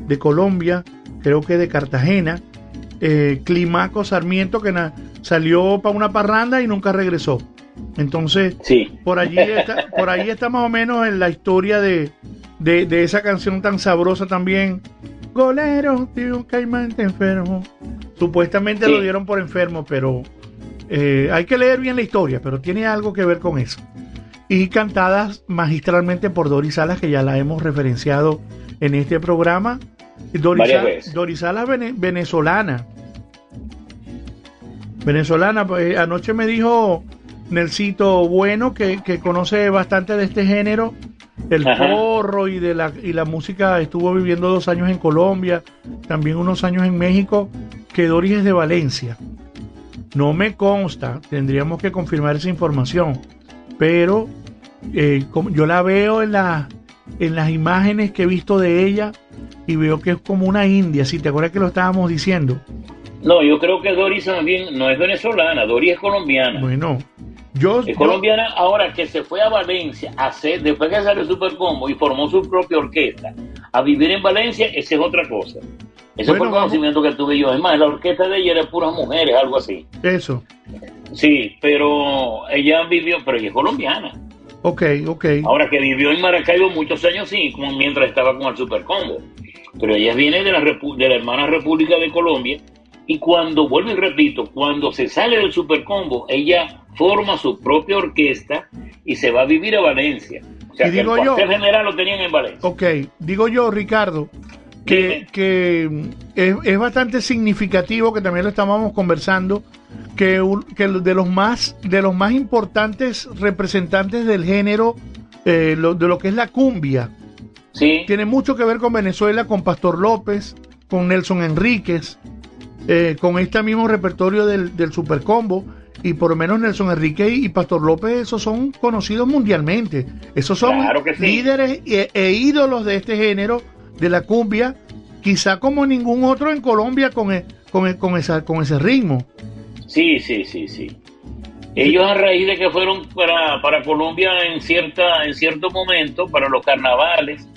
de Colombia, creo que de Cartagena. Eh, Climaco Sarmiento, que salió para una parranda y nunca regresó. Entonces, Sí. por allí está, por ahí está más o menos en la historia de, de, de esa canción tan sabrosa también. Golero, tío, un caimán enfermo. Supuestamente Sí. lo dieron por enfermo, pero eh, hay que leer bien la historia, pero tiene algo que ver con eso. Y cantadas magistralmente por Doris Salas, que ya la hemos referenciado en este programa. Doris, Varias Sal- veces. Doris Salas vene- venezolana. Venezolana, pues anoche me dijo Nelsito Bueno que, que conoce bastante de este género, el Ajá. porro y de la y la música, estuvo viviendo dos años en Colombia, también unos años en México, que Doris es de Valencia. No me consta, tendríamos que confirmar esa información, pero eh, como yo la veo en, la, en las imágenes que he visto de ella y veo que es como una india, si te acuerdas que lo estábamos diciendo. No, yo creo que Doris también no es venezolana, Doris es colombiana. Bueno, yo, colombiana ahora que se fue a Valencia a hacer, después que salió Super Combo y formó su propia orquesta, a vivir en Valencia, esa es otra cosa. Ese Bueno, fue el vamos. conocimiento que tuve yo. Es más, la orquesta de ella era puras mujeres, algo así. eso. Sí, pero ella vivió, pero ella es colombiana. Ok, ok. Ahora que vivió en Maracaibo muchos años, sí, como mientras estaba con el Super Combo. Pero ella viene de la, repu- de la hermana República de Colombia. Y cuando, vuelvo y repito, cuando se sale del Super Combo, ella forma su propia orquesta y se va a vivir a Valencia. O sea, Y que el yo- general lo tenían en Valencia. Ok, digo yo, Ricardo, que, que mm, es, es bastante significativo, que también lo estábamos conversando, que, que de los más de los más importantes representantes del género, eh, lo- de lo que es la cumbia, Sí, tiene mucho que ver con Venezuela, con Pastor López, con Nelson Enríquez, eh, con este mismo repertorio del, del Super Combo. Y por lo menos Nelson Enrique y Pastor López, esos son conocidos mundialmente. Esos son Claro que sí. líderes e, e ídolos de este género, de la cumbia, quizá como ningún otro en Colombia con, e- con, e- con, esa, con ese ritmo. sí, sí, sí, sí. Ellos a raíz de que fueron para, para Colombia en cierta en cierto momento para los carnavales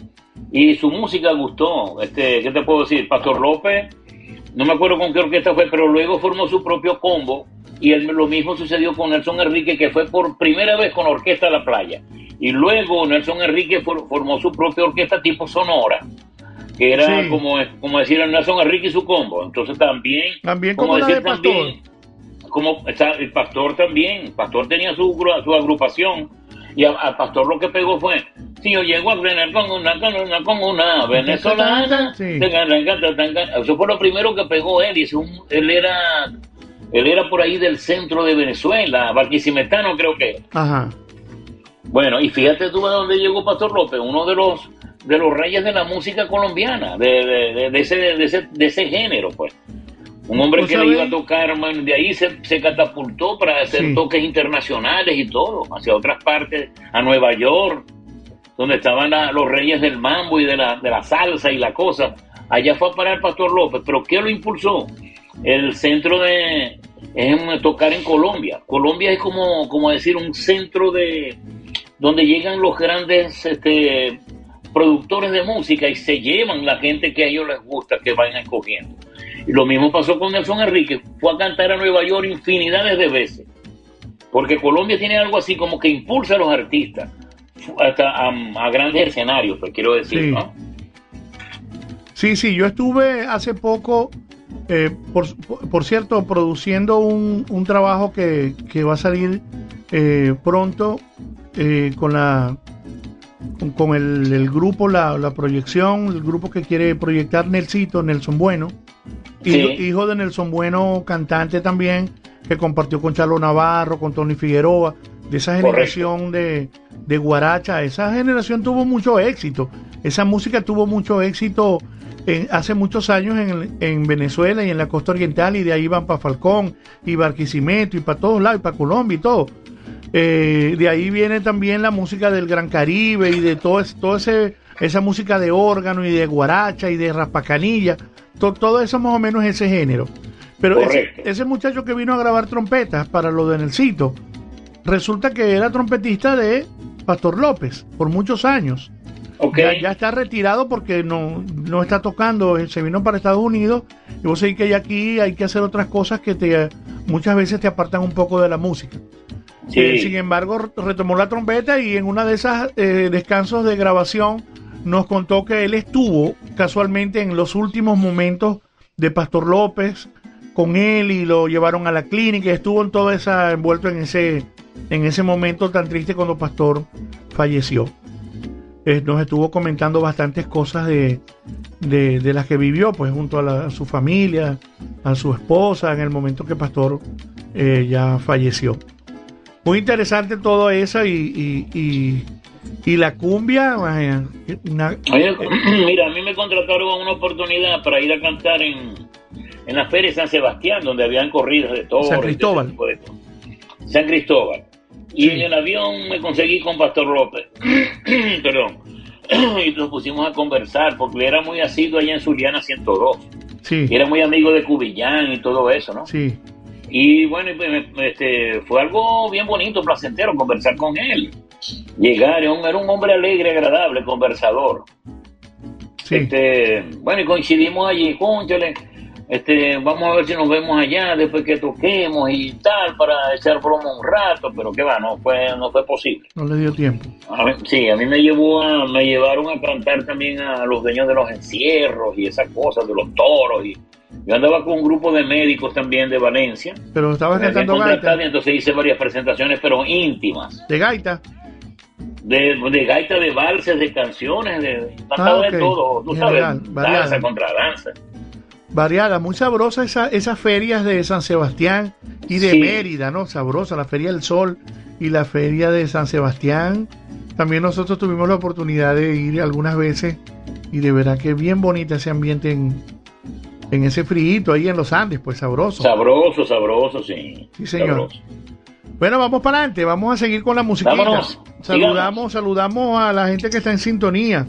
y su música gustó. Este, ¿qué te puedo decir? Pastor López, no me acuerdo con qué orquesta fue, pero luego formó su propio combo y lo mismo sucedió con Nelson Enrique que fue por primera vez con la Orquesta La Playa y luego Nelson Enrique for- formó su propia orquesta tipo Sonora que era Sí. como, como decir Nelson Enrique y su combo. Entonces también También como la de Pastor. como está el pastor también, pastor tenía su agrupación y a- al pastor lo que pegó fue, si yo llego a frenar con una, con una, con una venezolana, Sí. tenga, tenga, tenga, tenga". eso fue lo primero que pegó él y es un- él era él era por ahí del centro de Venezuela, Barquisimetano creo que. Ajá. Bueno, y fíjate tú a dónde llegó Pastor López, uno de los de los reyes de la música colombiana, de, de- de ese, de, ese, de ese género, pues. Un hombre ¿Tú que le iba a tocar, de ahí se, se catapultó para hacer Sí. toques internacionales y todo, hacia otras partes, a Nueva York, donde estaban la- los reyes del mambo y de la, de la salsa y la cosa. Allá fue a parar Pastor López, pero ¿qué lo impulsó? El centro de, es tocar en Colombia. Colombia es como, como decir un centro de donde llegan los grandes este, productores de música y se llevan la gente que a ellos les gusta, que vayan escogiendo. Lo mismo pasó con Nelson Enrique, fue a cantar a Nueva York infinidades de veces, porque Colombia tiene algo así como que impulsa a los artistas hasta a, grandes escenarios, pues quiero decir, Sí. ¿no? Sí, sí, yo estuve hace poco, eh, por, por cierto, produciendo un, un trabajo que, que va a salir eh, pronto eh, con la con, con el, el grupo, la, la proyección, el grupo que quiere proyectar Nelsito, Nelson Bueno, Sí. hijo de Nelson Bueno, cantante también, que compartió con Charlo Navarro, con Tony Figueroa, de esa generación de, de Guaracha, esa generación tuvo mucho éxito, esa música tuvo mucho éxito en- hace muchos años en, en Venezuela y en la costa oriental, y de ahí van para Falcón, y Barquisimeto, y para todos lados, y para Colombia y todo. Eh, de ahí viene también la música del Gran Caribe y de todo, todo ese, esa música de órgano y de guaracha y de raspacanilla, to- todo eso más o menos es ese género. Pero ese, ese muchacho que vino a grabar trompetas para lo de Nelsito, resulta que era trompetista de Pastor López por muchos años. Ya, ya está retirado porque no, no está tocando, se vino para Estados Unidos y vos sabés que ya aquí hay que hacer otras cosas que te muchas veces te apartan un poco de la música. Sí. Eh, sin embargo, retomó la trompeta y en una de esas eh, descansos de grabación nos contó que él estuvo casualmente en los últimos momentos de Pastor López con él y lo llevaron a la clínica estuvo en toda esa envuelto en ese en ese momento tan triste cuando Pastor falleció. Eh, nos estuvo comentando bastantes cosas de, de, de las que vivió, pues junto a, su familia, a su esposa, en el momento que Pastor eh, ya falleció. Muy interesante todo eso y, y, y la cumbia. vaya, una- Oye, mira, a mí me contrataron una oportunidad para ir a cantar en, en la Feria de San Sebastián, donde habían corridas de todo. San Cristóbal. San Cristóbal. Y Sí. en el avión me conseguí con Pastor López. Perdón. y nos pusimos a conversar, porque era muy asiduo allá en Zuliana 102. sí, Y era muy amigo de Cubillán y todo eso, ¿no? sí, Y bueno, pues, este, fue algo bien bonito, placentero conversar con él. Llegar, era un, hombre alegre, agradable, conversador. sí. Este, bueno, y coincidimos allí, cónchale, este, vamos a ver si nos vemos allá después que toquemos y tal, para echar broma un rato, pero que va, no fue, no fue posible. No le dio tiempo. A mí- sí, a mí me llevó a, me llevaron a cantar también a los dueños de los encierros y esas cosas, de los toros, y yo andaba con un grupo de médicos también de Valencia, Pero estabas cantando gaita. y entonces hice varias presentaciones, pero íntimas, De gaita. De, de gaita, de valses, de canciones, de, Ah, de todo, tú sabes, variada. danza contra danza. Variada, muy sabrosa esa, esas ferias de San Sebastián y de Sí. Mérida, ¿no? Sabrosa, la Feria del Sol y la Feria de San Sebastián. También nosotros tuvimos la oportunidad de ir algunas veces y de verdad que bien bonita ese ambiente en, en ese frío ahí en los Andes, pues sabroso. Sabroso, sabroso, sí. Sí, señor. Sabroso. Bueno, vamos para adelante, vamos a seguir con la musiquita. Vámonos, Saludamos, saludamos a la gente que está en sintonía.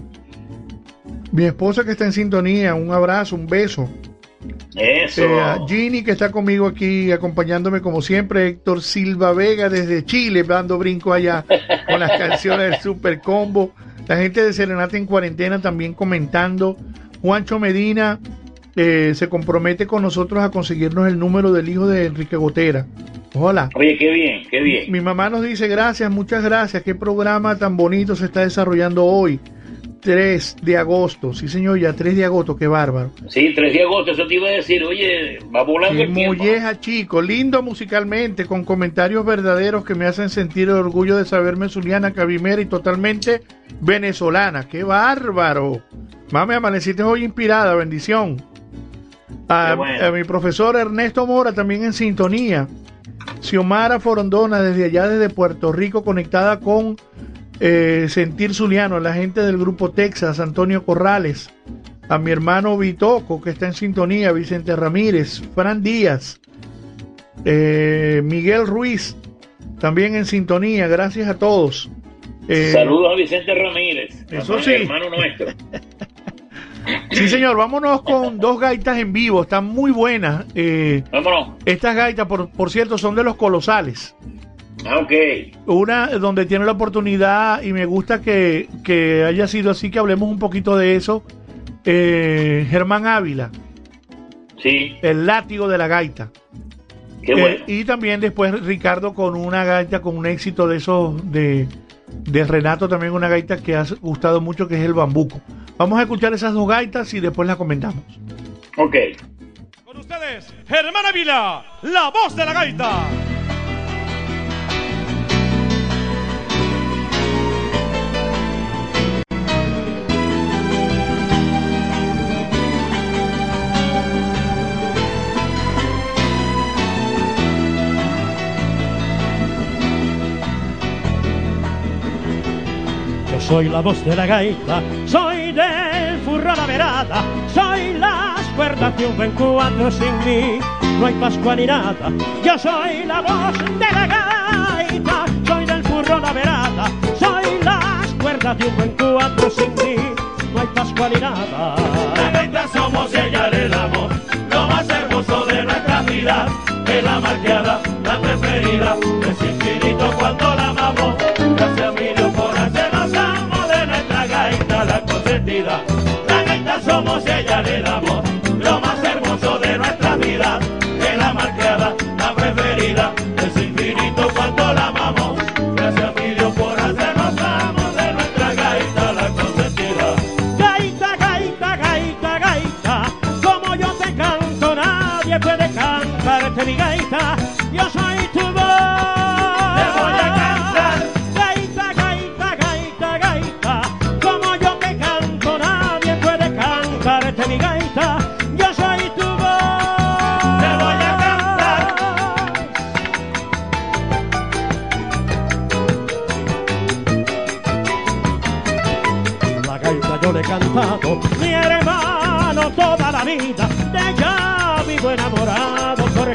Mi esposa que está en sintonía, un abrazo, un beso. Eso. Eh, Ginny que está conmigo aquí acompañándome como siempre, Héctor Silva Vega desde Chile, dando brinco allá con las canciones del Super Combo. La gente de Serenata en Cuarentena también comentando. Juancho Medina eh, se compromete con nosotros a conseguirnos el número del hijo de Enrique Gotera. Hola. Oye, qué bien, qué bien. Mi mamá nos dice gracias, muchas gracias. Qué programa tan bonito se está desarrollando hoy. 3 de agosto. Sí, señor, ya 3 de agosto, qué bárbaro. Sí, 3 de agosto, eso te iba a decir, oye, va volando el tiempo. molleja, chico. Lindo musicalmente, con comentarios verdaderos que me hacen sentir el orgullo de saberme zuliana, cabimera y totalmente venezolana. ¡Qué bárbaro! Mami, amaneciste hoy inspirada, bendición. A, Qué bueno. a mi profesor Ernesto Mora también en sintonía. Xiomara Forondona desde allá, desde Puerto Rico, conectada con eh, Sentir Zuliano, la gente del grupo Texas, Antonio Corrales, a mi hermano Vitoco, que está en sintonía, Vicente Ramírez, Fran Díaz, eh, Miguel Ruiz, también en sintonía, gracias a todos. Eh, Saludos a Vicente Ramírez, Eso hermano- sí. hermano nuestro. Sí, señor, vámonos con dos gaitas en vivo, están muy buenas. Eh, Vámonos. estas gaitas, por, por cierto, son de los colosales. Ah, ok. Una donde tiene la oportunidad y me gusta que, que haya sido así, que hablemos un poquito de eso. Eh, Germán Ávila, Sí, el látigo de la gaita. qué Eh, bueno. y también después Ricardo con una gaita con un éxito de esos de, de Renato, también una gaita que ha gustado mucho, que es el bambuco. Vamos a escuchar esas dos gaitas y después las comentamos. Ok. Con ustedes, Germán Ávila, la voz de la gaita. Soy la voz de la gaita, soy del furro la verada, soy las cuerdas de un buen cuadro sin mí, no hay Pascua ni nada. Yo soy la voz de la gaita, soy del furro la verada, soy las cuerdas de un buen cuadro sin mí, no hay Pascua ni nada. La gaita somos ella le damos lo más hermoso de nuestra vida. Es la marqueada, la preferida, es infinito cuando la amamos.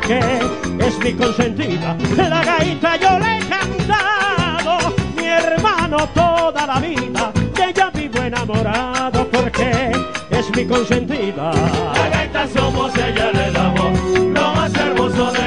Porque es mi consentida. La gaita yo le he cantado, mi hermano toda la vida, de ella vivo enamorado porque es mi consentida. La gaita somos, ella le damos lo más hermoso de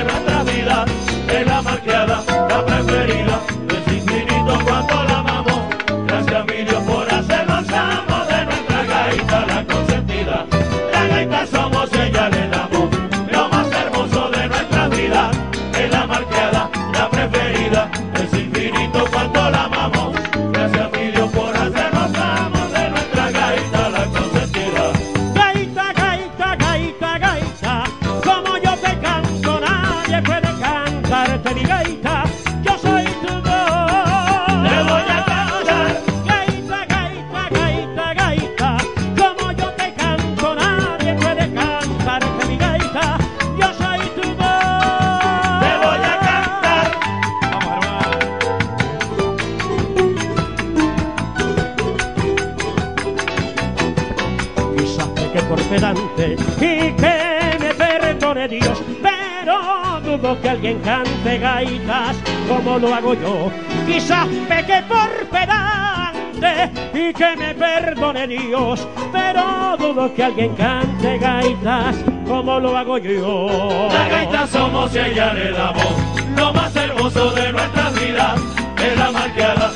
lo hago yo. Quizás peque por pedante y que me perdone Dios, pero dudo que alguien cante gaitas como lo hago yo. La gaita somos y ella le damos lo más hermoso de nuestra vida. Es la marqueada,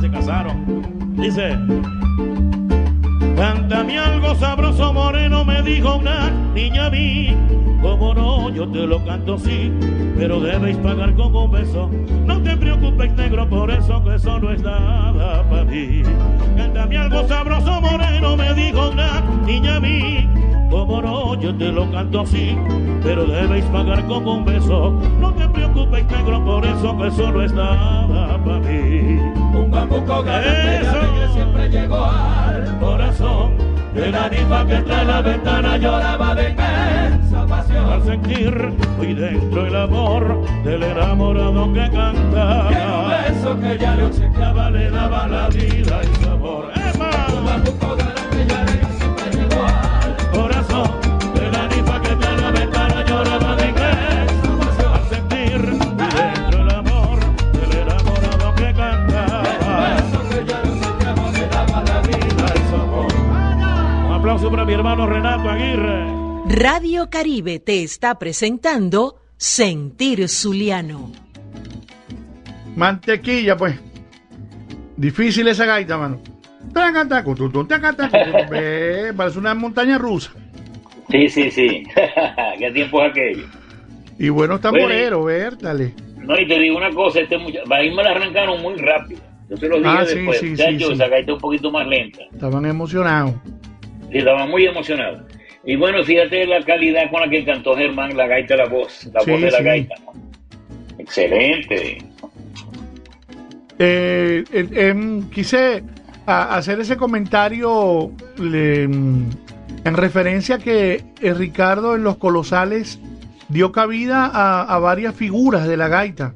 se casaron. Dice. Cántame algo sabroso moreno, me dijo una niña a mí. Como no, yo te lo canto así, pero debéis pagar con un beso. No te preocupes, negro, por eso que eso no es nada para mí. Cántame algo sabroso moreno, me dijo una niña a mí. Como no, yo te lo canto así, pero debéis pagar con un beso. No te preocupes, negro, por eso que eso no es nada mí. Un bambuco grande que siempre llegó al corazón. De la ninfa que entre la ventana lloraba de inmensa pasión. Al sentir muy dentro el amor del enamorado que cantaba. En un beso que ya le obsequiaba le daba la vida y Radio Caribe te está presentando Sentir Zuliano. Mantequilla, pues. Difícil esa gaita, mano. Parece una montaña rusa. Sí, sí, sí. ¿Qué tiempo es aquello? Y buenos tamboreros, vértale. No, y te digo una cosa, este muchacho, ahí me la arrancaron muy rápido. Yo se los dije Ah, sí, después, sí, sí, sí. esa gaita un poquito más lenta. Estaban emocionados. Sí, estaba muy emocionado. Y bueno, fíjate la calidad con la que cantó Germán la gaita, la voz, la Sí, voz de la sí. gaita. ¿no? Excelente. Eh, eh, em, quise hacer ese comentario em, en referencia a que eh, Ricardo en Los Colosales dio cabida a, a varias figuras de la gaita.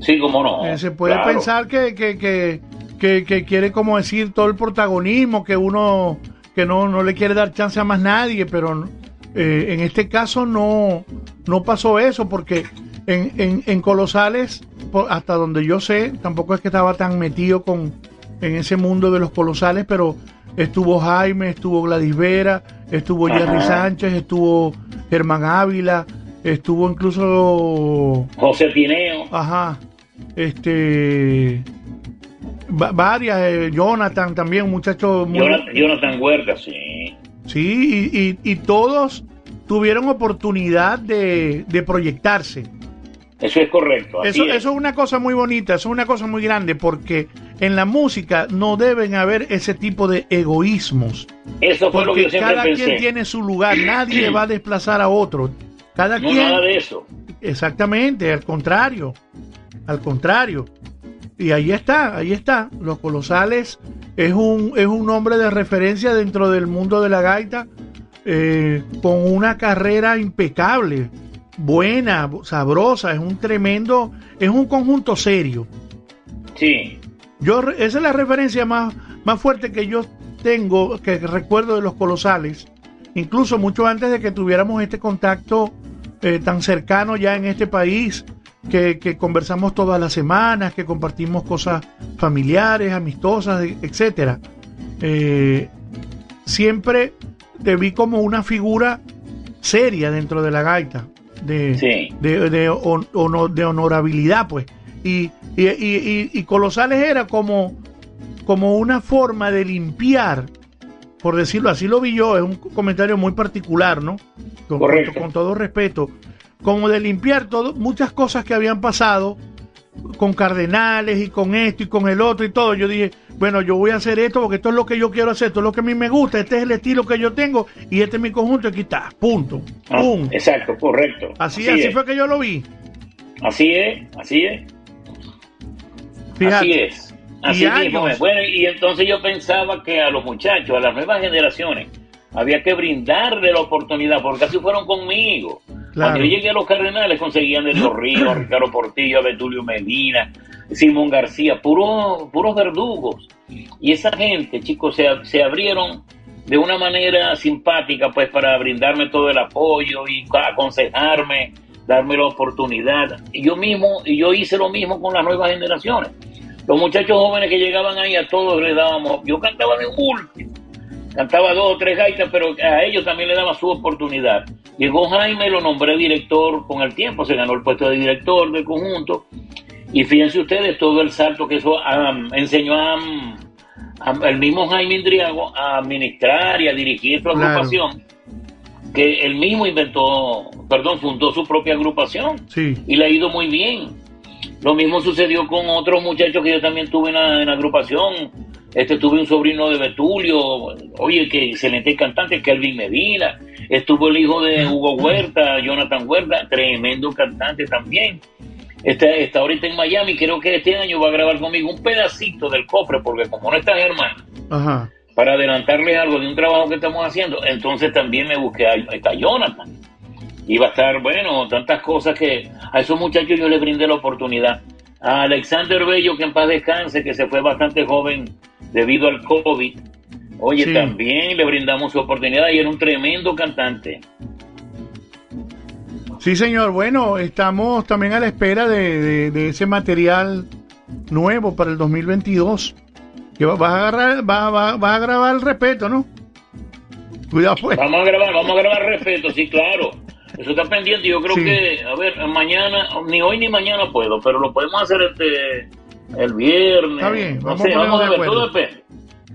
Sí, cómo no. Eh, se puede claro. pensar que, que, que, que- que quiere como decir todo el protagonismo, que uno que no, no le quiere dar chance a más nadie, pero eh, en este caso no, no pasó eso, porque en, en, en Colosales, hasta donde yo sé, tampoco es que estaba tan metido con en ese mundo de los colosales, pero estuvo Jaime, estuvo Gladys Vera, estuvo Jerry. Sánchez, estuvo Germán Ávila, estuvo incluso José Pineo. Ajá. Este. Va- varias. eh, Jonathan también, un muchacho muy. Jonathan, Jonathan Huerta, sí. Sí, y, y- y todos tuvieron oportunidad de, de proyectarse. Eso es correcto. así Eso, es. eso es una cosa muy bonita, eso es una cosa muy grande, porque en la música no deben haber ese tipo de egoísmos. Eso fue lo que Porque yo siempre cada pensé. quien tiene su lugar, nadie va a desplazar a otro. Cada No, quien. nada de eso. Exactamente, al contrario, al contrario. Y ahí está, ahí está. Los Colosales es un, es un nombre de referencia dentro del mundo de la gaita, eh, con una carrera impecable, buena, sabrosa, es un tremendo, es un conjunto serio. Sí. Yo, esa es la referencia más, más fuerte que yo tengo, que recuerdo de los colosales, incluso mucho antes de que tuviéramos este contacto eh, tan cercano ya en este país, que, que conversamos todas las semanas, que compartimos cosas familiares, amistosas, e- etcétera. Eh, siempre te vi como una figura seria dentro de la gaita, de, Sí. de, de hon- honor- de honorabilidad, pues. Y, y, y- y- y Colosales era como, como una forma de limpiar, por decirlo así, lo vi yo, es un comentario muy particular, ¿no? Con, Correcto. con todo respeto, como de limpiar todo, muchas cosas que habían pasado con Cardenales y con esto y con el otro y todo. Yo dije, bueno, yo voy a hacer esto porque esto es lo que yo quiero hacer, esto es lo que a mí me gusta, este es el estilo que yo tengo y este es mi conjunto, aquí está, punto. Ah, Pum. exacto, correcto. Así, así, es. fue que yo lo vi. Así es, así es. Fíjate. Así es. Así Y mismo años. Bueno, y entonces yo pensaba que a los muchachos, a las nuevas generaciones, había que brindarle la oportunidad, porque así fueron conmigo. Claro. Cuando yo llegué a los Cardenales, conseguían de los Ríos, Ricardo Portillo, Betulio Medina, Simón García, puros puros verdugos. Y esa gente, chicos, se, se abrieron de una manera simpática, pues, para brindarme todo el apoyo y aconsejarme, darme la oportunidad. Y yo mismo, y yo hice lo mismo con las nuevas generaciones. Los muchachos jóvenes que llegaban ahí, a todos les dábamos, yo cantaba de último, cantaba dos o tres gaitas, pero a ellos también le daba su oportunidad. Llegó Jaime, lo nombré director con el tiempo, se ganó el puesto de director del conjunto. Y fíjense ustedes todo el salto que eso um, enseñó a, al mismo Jaime Indriago a administrar y a dirigir su Claro. agrupación, que él mismo inventó, perdón, fundó su propia agrupación Sí. y le ha ido muy bien. Lo mismo sucedió con otros muchachos que yo también tuve en la, en la agrupación. Este tuve un sobrino de Betulio, oye, que excelente cantante, Kelvin Medina. Estuvo el hijo de Hugo Huerta, Jonathan Huerta, tremendo cantante también. Está, está ahorita en Miami, creo que este año va a grabar conmigo un pedacito del cofre, porque como no está Germán, Ajá. para adelantarles algo de un trabajo que estamos haciendo, entonces también me busqué a, a Jonathan. Iba a estar, bueno, tantas cosas que a esos muchachos yo les brindé la oportunidad. A Alexander Bello, que en paz descanse, que se fue bastante joven debido al COVID. Oye, Sí. también le brindamos su oportunidad y era un tremendo cantante. Sí, señor. Bueno, estamos también a la espera de, de- de ese material nuevo para el 2022. Que va- vas a agarrar, va, va- vas a grabar el respeto, ¿no? Cuidado, pues. Vamos a grabar, vamos a grabar respeto, sí, claro. Eso está pendiente. Yo creo Sí. que, a ver, mañana, ni hoy ni mañana puedo, pero lo podemos hacer este el viernes. Está bien, No vamos sé, a vamos ver, todo depende.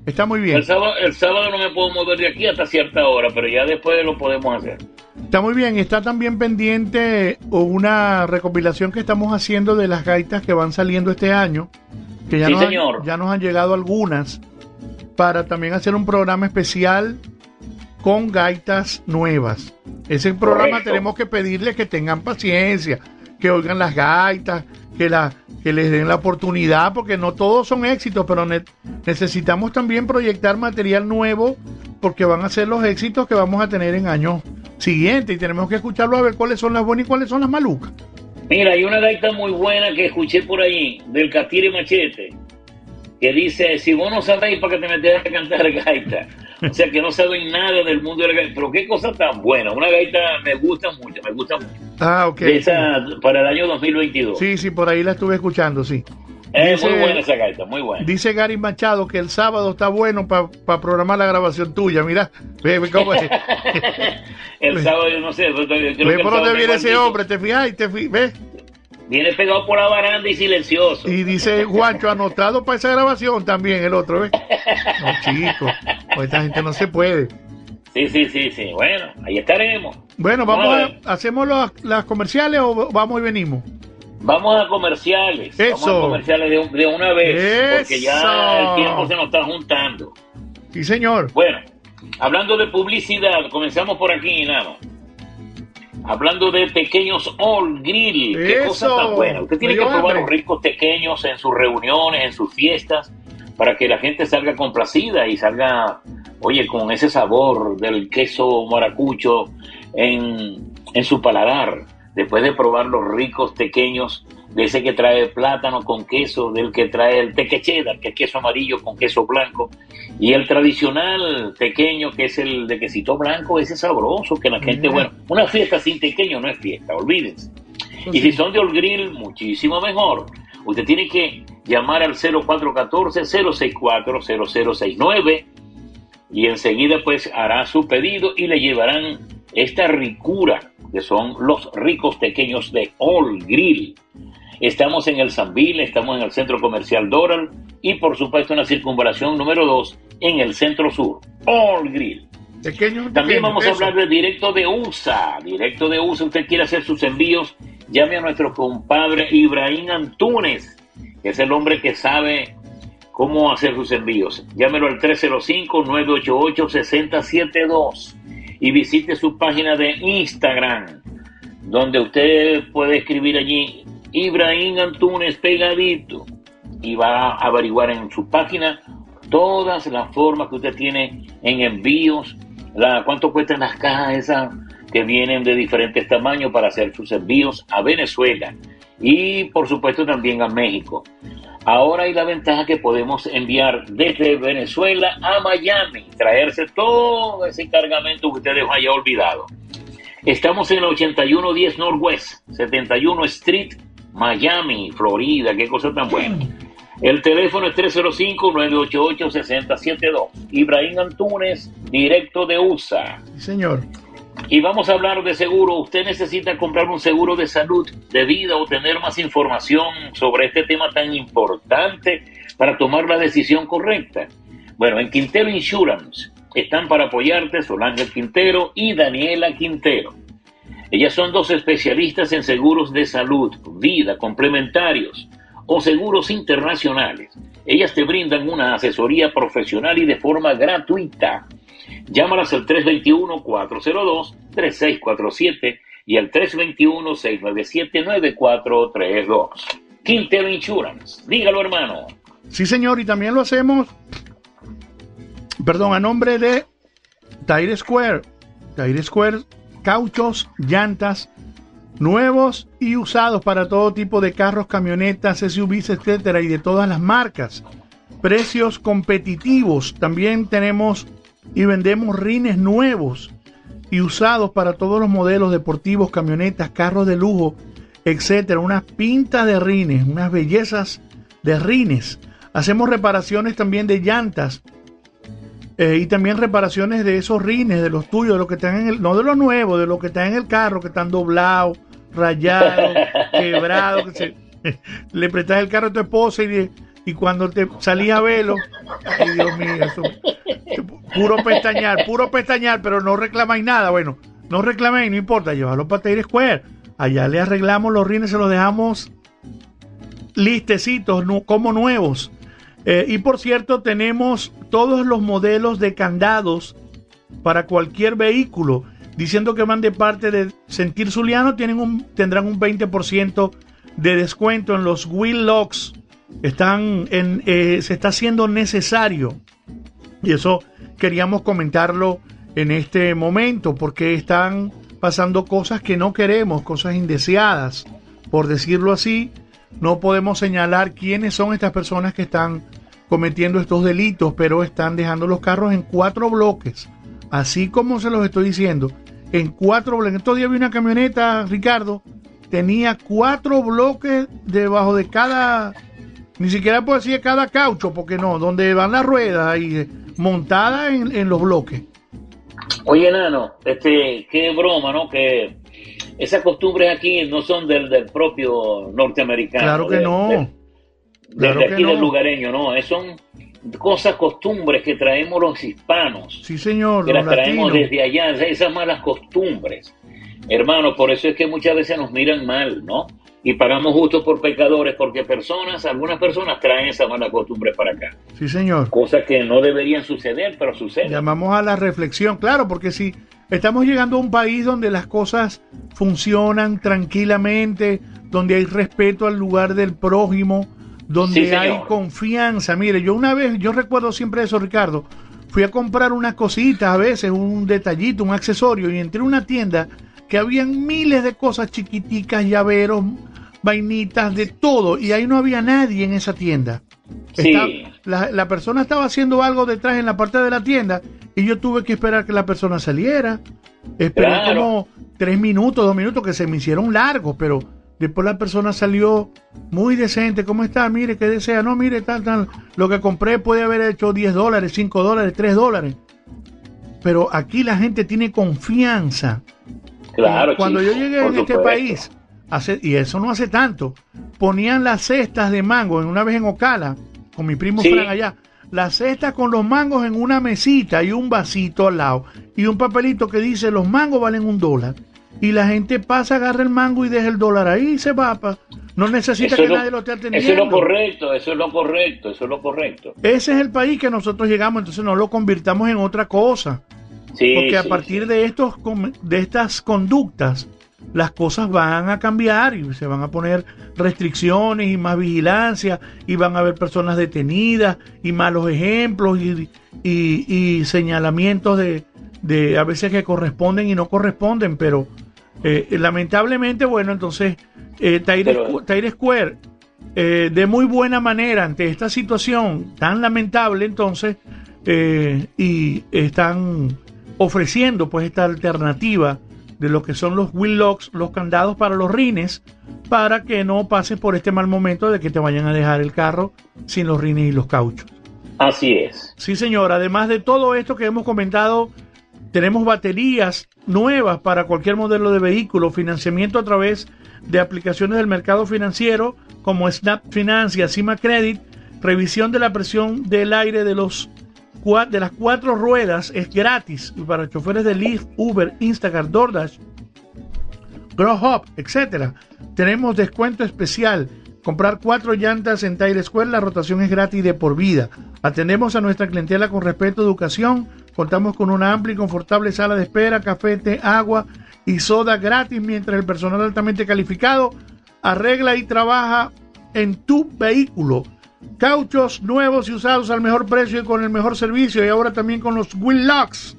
Está muy bien. El sábado, el sábado no me puedo mover de aquí hasta cierta hora, pero ya después lo podemos hacer. Está muy bien. Está también pendiente una recopilación que estamos haciendo de las gaitas que van saliendo este año. Que ya, Sí, nos, han- señor. ya nos han llegado algunas. Para también hacer un programa especial con gaitas nuevas. Ese programa Correcto. tenemos que pedirles que tengan paciencia, que oigan las gaitas, que, la, que les den la oportunidad, porque no todos son éxitos, pero ne- necesitamos también proyectar material nuevo, porque van a ser los éxitos que vamos a tener en años siguientes y tenemos que escucharlo a ver cuáles son las buenas y cuáles son las malucas. Mira, hay una gaita muy buena que escuché por ahí, del Catire Machete, que dice, si vos no sabéis para que te metes a cantar gaita, o sea que no saben nada del mundo de la gaita, pero qué cosa tan buena, una gaita me gusta mucho, me gusta mucho, Ah, ok. de esa, para el año 2022. Sí, sí, por ahí la estuve escuchando, sí. Es muy buena esa gaita, muy buena. Dice Gary Machado que el sábado está bueno para programar la grabación tuya. Mira, ve, ve cómo es. El sábado, yo no sé, creo que el ve por dónde viene ese hombre, te fijas te fi- ves. Viene pegado por la baranda y silencioso. Y dice Juancho, anotado para esa grabación también el otro, ¿ves? No, chico, pues esta gente no se puede. Sí, sí, sí, sí, bueno, ahí estaremos. Bueno, vamos Vamos a a. ¿hacemos las, las comerciales o vamos y venimos? Vamos a comerciales. Vamos Eso. a comerciales de, de una vez. Porque ya Eso. el tiempo se nos está juntando. Sí, señor. Bueno, hablando de publicidad, comenzamos por aquí, Nano. Hablando de pequeños All Grill. Qué Eso. cosa tan buena. Usted tiene que probar los ricos pequeños en sus reuniones, en sus fiestas, para que la gente salga complacida y salga, oye, con ese sabor del queso maracucho en, en su paladar. Después de probar los ricos pequeños de ese que trae plátano con queso, del que trae el teque cheddar, que es queso amarillo con queso blanco, y el tradicional pequeño, que es el de quesito blanco, ese sabroso, que la gente, Mm. bueno, una fiesta sin pequeño no es fiesta, olvídense. Y si son de All Grill, muchísimo mejor. Usted tiene que llamar al 0414-064-0069 y enseguida pues hará su pedido y le llevarán esta ricura que son los ricos pequeños de All Grill. Estamos en el Zambil, estamos en el Centro Comercial Doral y por supuesto en la circunvalación número 2 en el Centro Sur. All Grill. También vamos a hablar de directo de USA. Directo de USA, usted quiere hacer sus envíos, llame a nuestro compadre Ibrahim Antunes, que es el hombre que sabe cómo hacer sus envíos. Llámelo al 305-988-6072 y visite su página de Instagram, donde usted puede escribir allí Ibrahim Antunes pegadito y va a averiguar en su página todas las formas que usted tiene en envíos, la, cuánto cuestan las cajas esas que vienen de diferentes tamaños para hacer sus envíos a Venezuela y por supuesto también a México. Ahora hay la ventaja que podemos enviar desde Venezuela a Miami, traerse todo ese cargamento que usted dejó allá olvidado. Estamos en la 8110 Northwest, 71 Street, Miami, Florida. Qué cosa tan buena. El teléfono es 305-988-6072. Ibrahim Antunes, directo de USA. Sí, señor. Y vamos a hablar de seguro. Usted necesita comprar un seguro de salud, de vida o tener más información sobre este tema tan importante para tomar la decisión correcta. Bueno, en Quintero Insurance están para apoyarte Solange Quintero y Daniela Quintero. Ellas son dos especialistas en seguros de salud, vida, complementarios o seguros internacionales. Ellas te brindan una asesoría profesional y de forma gratuita. Llámalas al 321-402-3647 y al 321-697-9432. Quintero Insurance. Dígalo, hermano. Sí, señor, y también lo hacemos, perdón, a nombre de Tire Square. Tire Square, cauchos, llantas, nuevos y usados para todo tipo de carros, camionetas, SUVs, etcétera, y de todas las marcas. Precios competitivos. También tenemos y vendemos rines nuevos y usados para todos los modelos deportivos, camionetas, carros de lujo, etcétera. Unas pintas de rines, unas bellezas de rines. Hacemos reparaciones también de llantas eh, y también reparaciones de esos rines, de los tuyos, de los que están en el, no de los nuevos, de los que están en el carro, que están doblados, rayados, quebrados. Que le prestas el carro a tu esposa y, y cuando te salías a verlo, ay Dios mío, eso, puro pestañar, puro pestañar, pero no reclamáis nada. Bueno, no reclaméis, no importa, llévalo para Taylor Square. Allá le arreglamos los rines, se los dejamos listecitos, como nuevos. Eh, y por cierto, tenemos todos los modelos de candados para cualquier vehículo. Diciendo que van de parte de Sentir Zuliano, tienen un, tendrán un 20% de descuento en los wheel locks. Están eh, se está haciendo necesario. Y eso queríamos comentarlo en este momento, porque están pasando cosas que no queremos, cosas indeseadas, por decirlo así. No podemos señalar quiénes son estas personas que están cometiendo estos delitos, pero están dejando los carros en cuatro bloques, así como se los estoy diciendo, en cuatro bloques. Estos días vi una camioneta, Ricardo, tenía cuatro bloques debajo de cada, ni siquiera puedo decir cada caucho, porque no, donde van las ruedas y montadas en, en los bloques. Oye, Nano, este, qué broma, ¿no? Que esas costumbres aquí no son del, del propio norteamericano. Claro que de- no. de- Claro desde aquí del no. lugareño, no, es- son cosas, costumbres que traemos los hispanos, Sí, señor, que las traemos latinos. desde allá, esas malas costumbres. Hermano, por eso es que muchas veces nos miran mal, ¿no? Y pagamos justo por pecadores, porque personas, algunas personas traen esa mala costumbre para acá. Sí, señor. Cosas que no deberían suceder, pero suceden. Llamamos a la reflexión, claro, porque si estamos llegando a un país donde las cosas funcionan tranquilamente, donde hay respeto al lugar del prójimo, donde Sí, hay confianza. Mire, yo una vez, yo recuerdo siempre eso, Ricardo, fui a comprar unas cositas, a veces un detallito, un accesorio, y entré a una tienda que habían miles de cosas chiquiticas, llaveros, vainitas, de todo, y ahí no había nadie en esa tienda. Sí. La, la persona estaba haciendo algo detrás en la parte de la tienda y yo tuve que esperar que la persona saliera. Esperé Claro. como tres minutos, dos minutos que se me hicieron largos, pero después la persona salió muy decente. ¿Cómo está? Mire, ¿qué desea? No, mire, tal, tal. Lo que compré puede haber hecho 10 dólares, 5 dólares, 3 dólares. Pero aquí la gente tiene confianza. Claro, Cuando chico, yo llegué en este país, hace, y eso no hace tanto, ponían las cestas de mango, en una vez en Ocala, con mi primo Sí. Fran allá, las cestas con los mangos en una mesita y un vasito al lado, y un papelito que dice los mangos valen un dólar. Y la gente pasa, agarra el mango y deja el dólar ahí y se va. pa- No necesita Eso que lo- nadie lo esté atendiendo. Eso es lo correcto, eso es lo correcto, eso es lo correcto. Ese es el país que nosotros llegamos, entonces no lo convirtamos en otra cosa. Sí, Porque a sí, partir de estos de estas conductas, las cosas van a cambiar y se van a poner restricciones y más vigilancia y van a haber personas detenidas y malos ejemplos y, y- y señalamientos de, de a veces que corresponden y no corresponden, pero eh, lamentablemente, bueno, entonces eh, Pero- Tahir Square eh, de muy buena manera ante esta situación tan lamentable entonces eh, y están ofreciendo pues esta alternativa de lo que son los wheel locks, los candados para los rines, para que no pases por este mal momento de que te vayan a dejar el carro sin los rines y los cauchos. Así es. Sí, señor. Además de todo esto que hemos comentado Tenemos baterías nuevas para cualquier modelo de vehículo, financiamiento a través de aplicaciones del mercado financiero como Snap Finance y Acima Credit, revisión de la presión del aire de los de las cuatro ruedas es gratis para choferes de Lyft, Uber, Instacart, DoorDash, Growhub, etcétera. Tenemos descuento especial. Comprar cuatro llantas en Tire Square, la rotación es gratis de por vida. Atendemos a nuestra clientela con respeto, educación. Contamos con una amplia y confortable sala de espera, café, té, agua y soda gratis, mientras el personal altamente calificado arregla y trabaja en tu vehículo. Cauchos nuevos y usados al mejor precio y con el mejor servicio. Y ahora también con los Will Locks.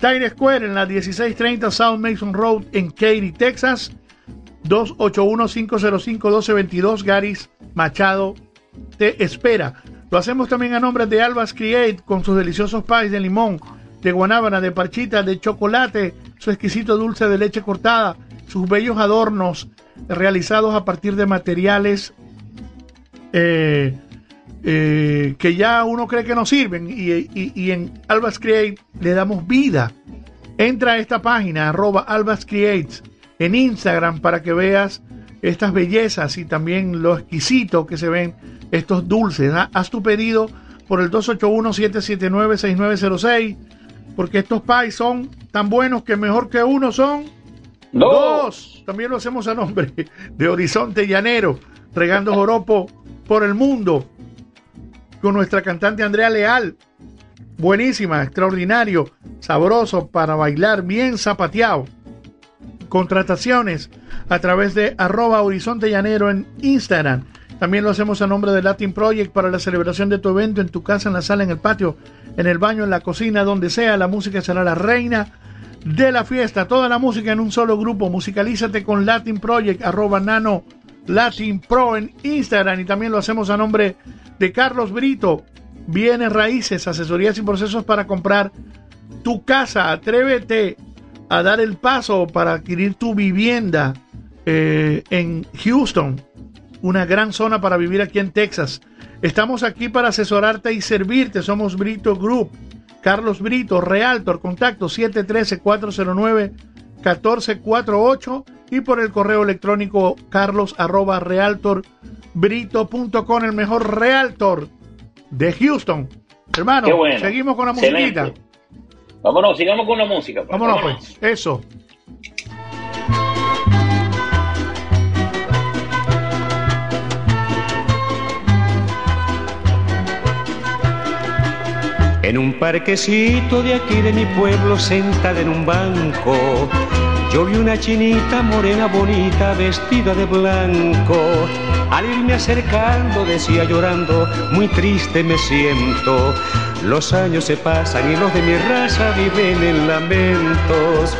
Tire Square en la 1630 South Mason Road en Katy, Texas. 281-505-1222. Garis Machado te espera. Lo hacemos también a nombre de Albas Create con sus deliciosos pies de limón, de guanábana, de parchita, de chocolate, su exquisito dulce de leche cortada, sus bellos adornos realizados a partir de materiales eh, eh, que ya uno cree que no sirven y, en Albas Create le damos vida. Entra a esta página, arroba Albas Creates, en Instagram para que veas estas bellezas y también lo exquisito que se ven estos dulces. ¿ah? Haz tu pedido por el 281-779-6906 porque estos pies son tan buenos que mejor que uno son dos. También lo hacemos a nombre de Horizonte Llanero, regando joropo por el mundo con nuestra cantante Andrea Leal. Buenísima, extraordinario, sabroso para bailar, bien zapateado. Contrataciones a través de arroba Horizonte Llanero en Instagram. También lo hacemos a nombre de Latin Project para la celebración de tu evento en tu casa, en la sala, en el patio, en el baño, en la cocina, donde sea. La música será la reina de la fiesta. Toda la música en un solo grupo. Musicalízate con Latin Project, arroba nano Latin Pro en Instagram. Y también lo hacemos a nombre de Carlos Brito. Bienes raíces, asesorías y procesos para comprar tu casa. Atrévete a dar el paso para adquirir tu vivienda eh, en Houston, una gran zona para vivir aquí en Texas. Estamos aquí para asesorarte y servirte. Somos Brito Group. Carlos Brito, Realtor, contacto 713-409-1448 y por el correo electrónico carlos arroba realtorbrito.com, el mejor realtor de Houston. Hermano, seguimos con la musiquita. Vámonos, sigamos con la música. Pues. Vámonos, pues. Eso. En un parquecito de aquí de mi pueblo, sentada en un banco, yo vi una chinita morena bonita vestida de blanco. Al irme acercando decía llorando, muy triste me siento. Los años se pasan y los de mi raza viven en lamentos.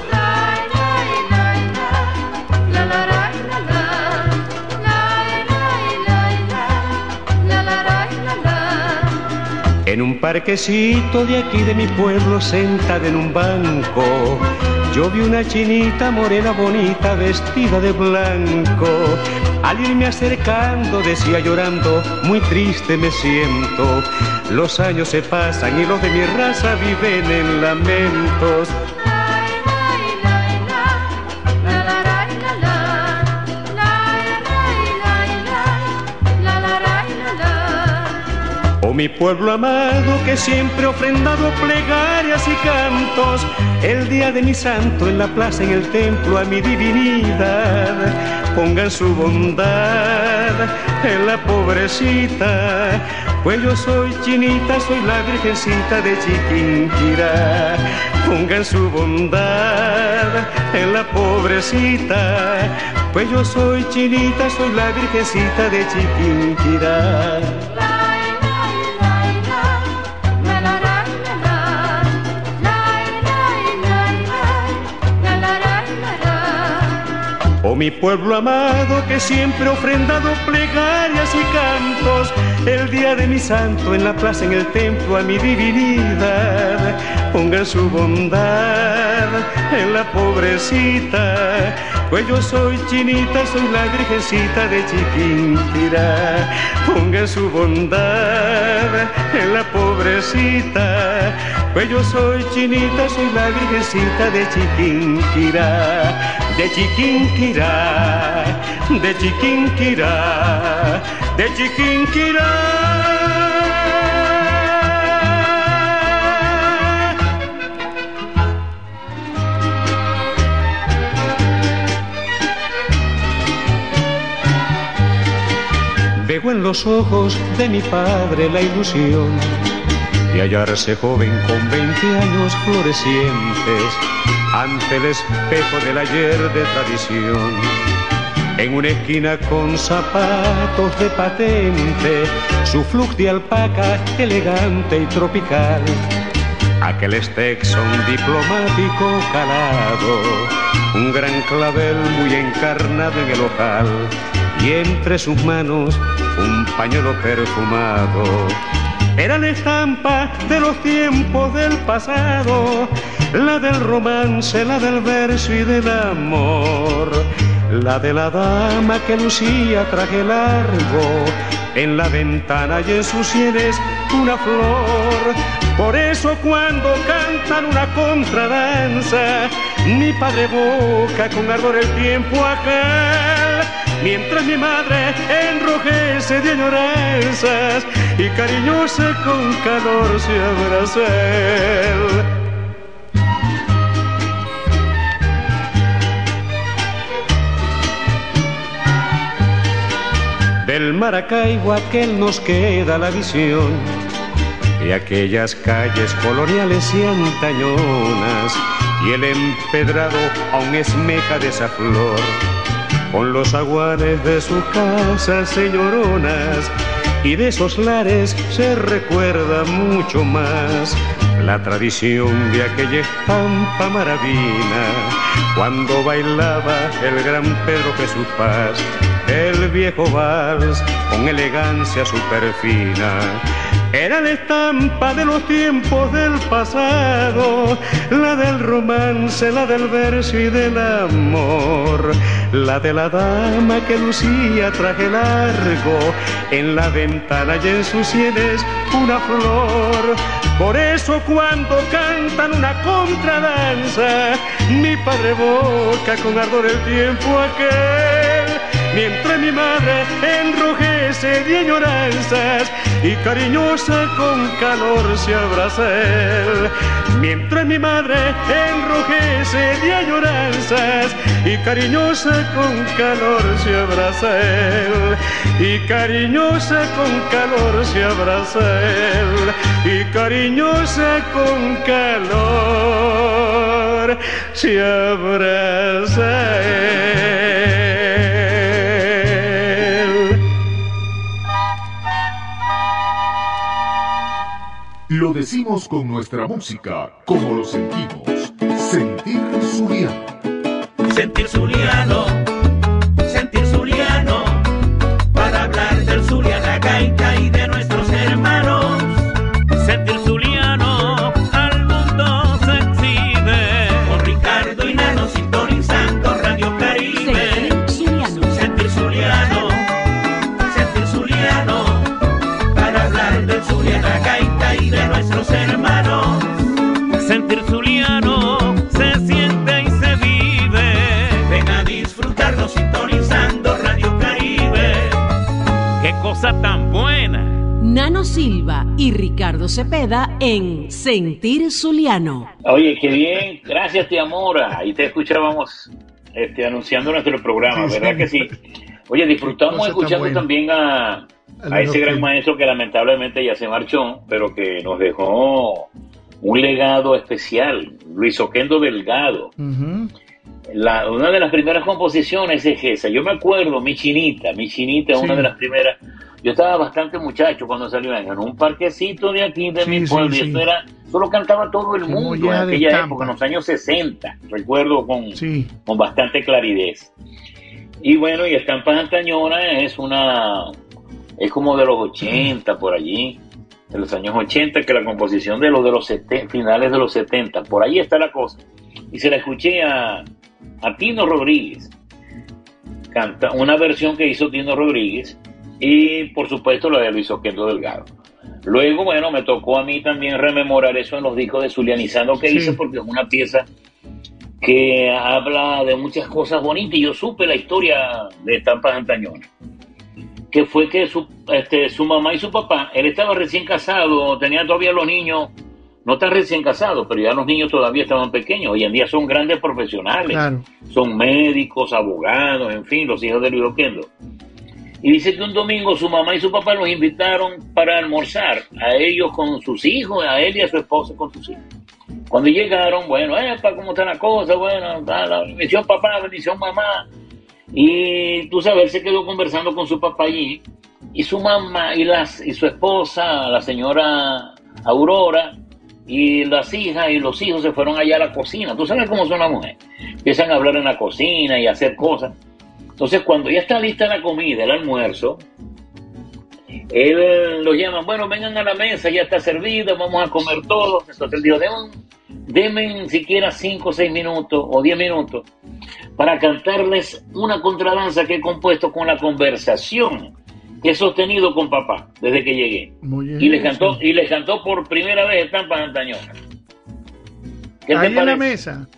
En un parquecito de aquí de mi pueblo, sentada en un banco, yo vi una chinita morena bonita vestida de blanco. Al irme acercando decía llorando, muy triste me siento. Los años se pasan y los de mi raza viven en lamentos. Mi pueblo amado que siempre ha ofrendado plegarias y cantos, el día de mi santo en la plaza, en el templo a mi divinidad, pongan su bondad en la pobrecita, pues yo soy chinita, soy la virgencita de Chiquinquirá, pongan su bondad en la pobrecita, pues yo soy chinita, soy la virgencita de Chiquinquirá. Mi pueblo amado que siempre ofrendado plegarias y cantos, el día de mi santo en la plaza, en el templo a mi divinidad, pongan su bondad en la pobrecita, pues yo soy chinita, soy la virgencita de Chiquinquirá, pongan su bondad en la pobrecita, pues yo soy chinita, soy la virgencita de Chiquinquirá, de Chiquinquirá, de Chiquinquirá, de Chiquinquirá. Veo en los ojos de mi padre la ilusión de hallarse joven con 20 años florecientes ante el espejo del ayer de tradición. En una esquina con zapatos de patente, su flux de alpaca elegante y tropical. Aquel Stetson diplomático calado, un gran clavel muy encarnado en el ojal y entre sus manos un pañuelo perfumado. Era la estampa de los tiempos del pasado, la del romance, la del verso y del amor, la de la dama que lucía traje largo, en la ventana y en sus sienes una flor. Por eso cuando cantan una contradanza, mi padre boca con ardor el tiempo aquel mientras mi madre enrojece de añoranzas y cariñosa con calor se abraza él. Del Maracaibo aquel nos queda la visión de aquellas calles coloniales y antañonas y el empedrado aún esmeja de esa flor. Con los aguanes de sus casas señoronas y de esos lares se recuerda mucho más la tradición de aquella estampa maravina cuando bailaba el gran Pedro Jesús Paz el viejo vals con elegancia superfina era la estampa de los tiempos del pasado, la del romance, la del verso y del amor, la de la dama que lucía traje largo, en la ventana y en sus sienes una flor. Por eso cuando cantan una contradanza, mi padre boca con ardor el tiempo aquel mientras mi madre enrojece de añoranzas y cariñosa con calor se abraza él. Mientras mi madre enrojece de añoranzas y cariñosa con calor se abraza él. Y cariñosa con calor se abraza él. Y cariñosa con calor se abraza él. Lo decimos con nuestra música, como lo sentimos. Sentir Zuliano. Sentir Zuliano. Silva y Ricardo Cepeda en Sentir Zuliano. Oye, qué bien. Gracias, tía Mora. Ahí te escuchábamos este, anunciando nuestro programa, ¿verdad que sí? Oye, disfrutamos escuchando también a, ese gran maestro que lamentablemente ya se marchó, pero que nos dejó un legado especial, Luis Oquendo Delgado. La, una de las primeras composiciones es esa. Yo me acuerdo, mi chinita, mi chinita, Sí. una de las primeras. Yo estaba bastante muchacho cuando salió en un parquecito de aquí de Sí, mi sí, pueblo. Y sí. esto era, solo cantaba todo el mundo en aquella estampa. época, en los años 60. Recuerdo con, con bastante claridad. Y bueno, y Estampas Antañona es una, es como de los 80 por allí, de los años 80, que la composición de los de los 70, finales de los 70, por ahí está la cosa. Y se la escuché a, a Tino Rodríguez, canta una versión que hizo Tino Rodríguez y por supuesto la de Luis Oquendo Delgado. Luego, bueno, me tocó a mí también rememorar eso en los discos de Zulianizando que Sí. hice porque es una pieza que habla de muchas cosas bonitas y yo supe la historia de Estampas Antañonas. Que fue que su, este, su mamá y su papá, él estaba recién casado, tenía todavía los niños, no está recién casado, pero ya los niños todavía estaban pequeños. Hoy en día son grandes profesionales, Claro. son médicos, abogados, en fin, los hijos de Luis Oquendo. Y dice que un domingo su mamá y su papá los invitaron para almorzar, a ellos con sus hijos, a él y a su esposa con sus hijos. Cuando llegaron, bueno, epa, ¿cómo está la cosa? Bueno, bendición papá, bendición mamá. Y tú sabes, se quedó conversando con su papá allí. Y su mamá y, las, y su esposa, la señora Aurora, y las hijas y los hijos se fueron allá a la cocina. Tú sabes cómo son las mujeres. Empiezan a hablar en la cocina y a hacer cosas. Entonces, cuando ya está lista la comida, el almuerzo, él los llama, bueno, vengan a la mesa, ya está servida, vamos a comer todos. Entonces él dijo, denme, siquiera 5 o 6 minutos o 10 minutos para cantarles una contradanza que he compuesto con la conversación que he sostenido con papá desde que llegué. Muy bien. Y les cantó, y les cantó por primera vez Estampas Antañonas. ¿Qué te Ahí en la mesa.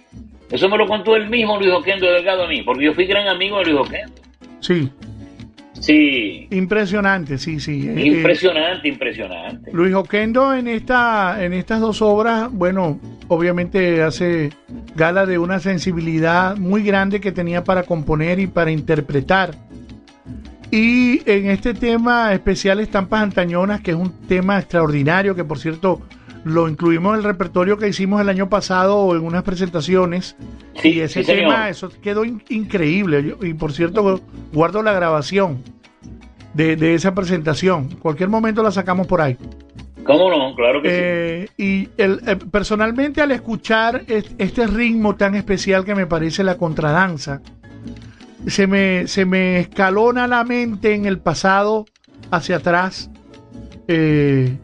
Eso me lo contó el mismo Luis Oquendo Delgado a mí, porque yo fui gran amigo de Luis Oquendo. Sí. Sí, Impresionante, sí, sí. Eh, eh, impresionante, impresionante. Luis Oquendo en esta en estas dos obras, bueno, obviamente hace gala de una sensibilidad muy grande que tenía para componer y para interpretar. Y en este tema especial Estampas Antañonas, que es un tema extraordinario, que por cierto lo incluimos en el repertorio que hicimos el año pasado en unas presentaciones. Sí, y ese sí, tema, eso quedó in- increíble. Yo- y por cierto, guardo la grabación de, de esa presentación. En cualquier momento la sacamos por ahí. ¿Cómo no? Claro que Eh, y el, eh, personalmente al escuchar es- este ritmo tan especial que me parece la contradanza, se me, se me escalona la mente en el pasado hacia atrás. eh,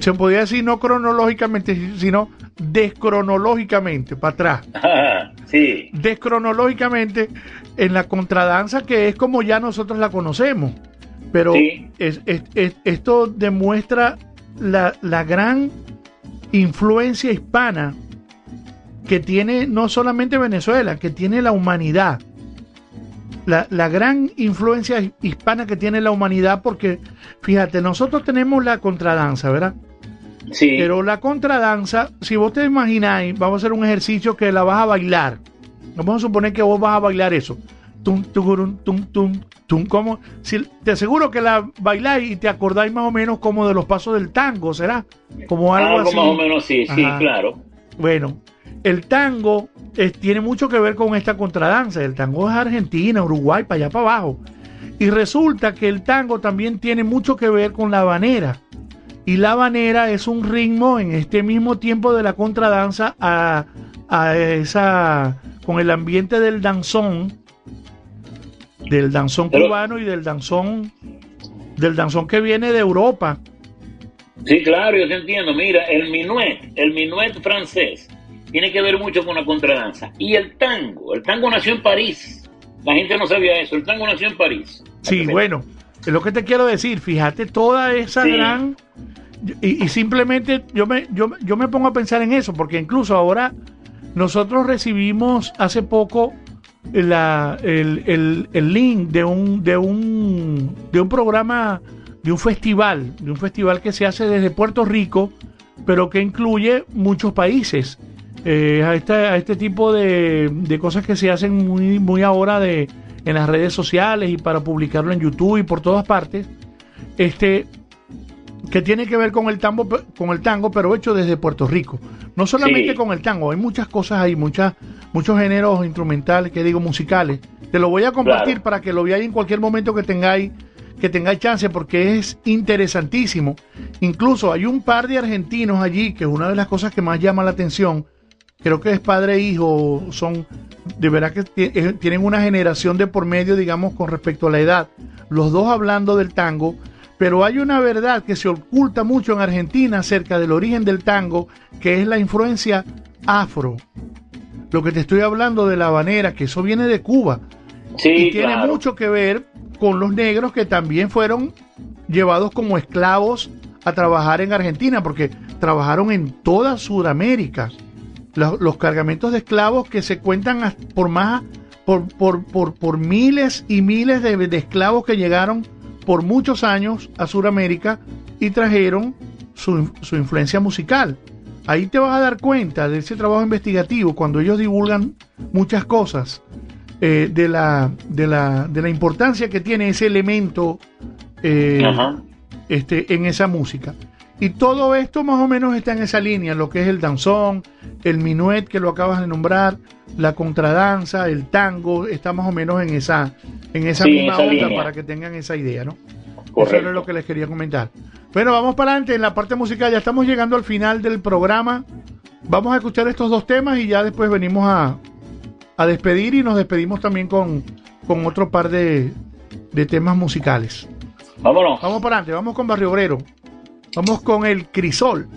se podría decir no cronológicamente, sino descronológicamente, para atrás. sí. Descronológicamente en la contradanza que es como ya nosotros la conocemos. Pero Sí. es- es- es- esto demuestra la, la gran influencia hispana que tiene no solamente Venezuela, que tiene la humanidad. La, la gran influencia hispana que tiene la humanidad, porque fíjate, nosotros tenemos la contradanza, ¿verdad? Sí. Pero la contradanza, si vos te imagináis, vamos a hacer un ejercicio que la vas a bailar. Vamos a suponer que vos vas a bailar eso. Tum, tugurum, tum, tum, tum, como, si, te aseguro que la bailáis y te acordáis más o menos como de los pasos del tango, ¿será? Como algo Algo así. más o menos sí, sí, claro. Bueno, el tango tiene mucho que ver con esta contradanza. El tango es Argentina, Uruguay, para allá para abajo. Y resulta que el tango también tiene mucho que ver con la habanera. Y la habanera es un ritmo en este mismo tiempo de la contradanza a, a esa con el ambiente del danzón, del danzón Pero- cubano y del danzón del danzón que viene de Europa. Sí, claro, yo te entiendo. Mira, el minuet, el minuet francés, tiene que ver mucho con la contradanza. Y el tango, el tango nació en París. La gente no sabía eso, el tango nació en París. Sí, bueno, es lo que te quiero decir. Fíjate toda esa Sí. gran. Y, y simplemente yo me, yo, yo me pongo a pensar en eso, porque incluso ahora nosotros recibimos hace poco la, el, el- el link de un, de un de un programa, de un festival, de un festival que se hace desde Puerto Rico, pero que incluye muchos países. Eh, a, este, a este tipo de, de cosas que se hacen muy, muy ahora de, en las redes sociales y para publicarlo en YouTube y por todas partes, este, que tiene que ver con el tango, con el tango, pero hecho desde Puerto Rico. No solamente Sí. con el tango, hay muchas cosas ahí, muchas, muchos géneros instrumentales, que digo musicales. Te lo voy a compartir Claro. para que lo veáis en cualquier momento que tengáis que tengáis chance porque es interesantísimo. Incluso hay un par de argentinos allí que una de las cosas que más llama la atención, creo que es padre e hijo, son, de verdad que eh, tienen una generación de por medio, digamos, con respecto a la edad, los dos hablando del tango, pero hay una verdad que se oculta mucho en Argentina acerca del origen del tango, que es la influencia afro. Lo que te estoy hablando de la habanera, que eso viene de Cuba. Sí, y tiene mucho que ver con los negros que también fueron llevados como esclavos a trabajar en Argentina, porque trabajaron en toda Sudamérica los, cargamentos de esclavos que se cuentan por más por, por, por, por miles y miles de, esclavos que llegaron por muchos años a Sudamérica y trajeron su, su influencia musical. Ahí te vas a dar cuenta de ese trabajo investigativo cuando ellos divulgan muchas cosas. Eh, de, la, de, la, de la importancia que tiene ese elemento eh, este, en esa música. Y todo esto más o menos está en esa línea, lo que es el danzón, el minuet que lo acabas de nombrar, la contradanza, el tango, está más o menos en esa, en esa misma esa onda para que tengan esa idea, ¿no? Eso es lo que les quería comentar. Bueno, vamos para adelante en la parte musical, ya estamos llegando al final del programa. Vamos a escuchar estos dos temas y ya después venimos a, a despedir y nos despedimos también con, con otro par de, de temas musicales. Vámonos. Vamos para adelante, vamos con Barrio Obrero. Vamos con el crisol.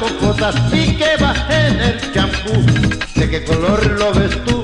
Compotas y que bajen el champú. ¿De qué color lo ves tú?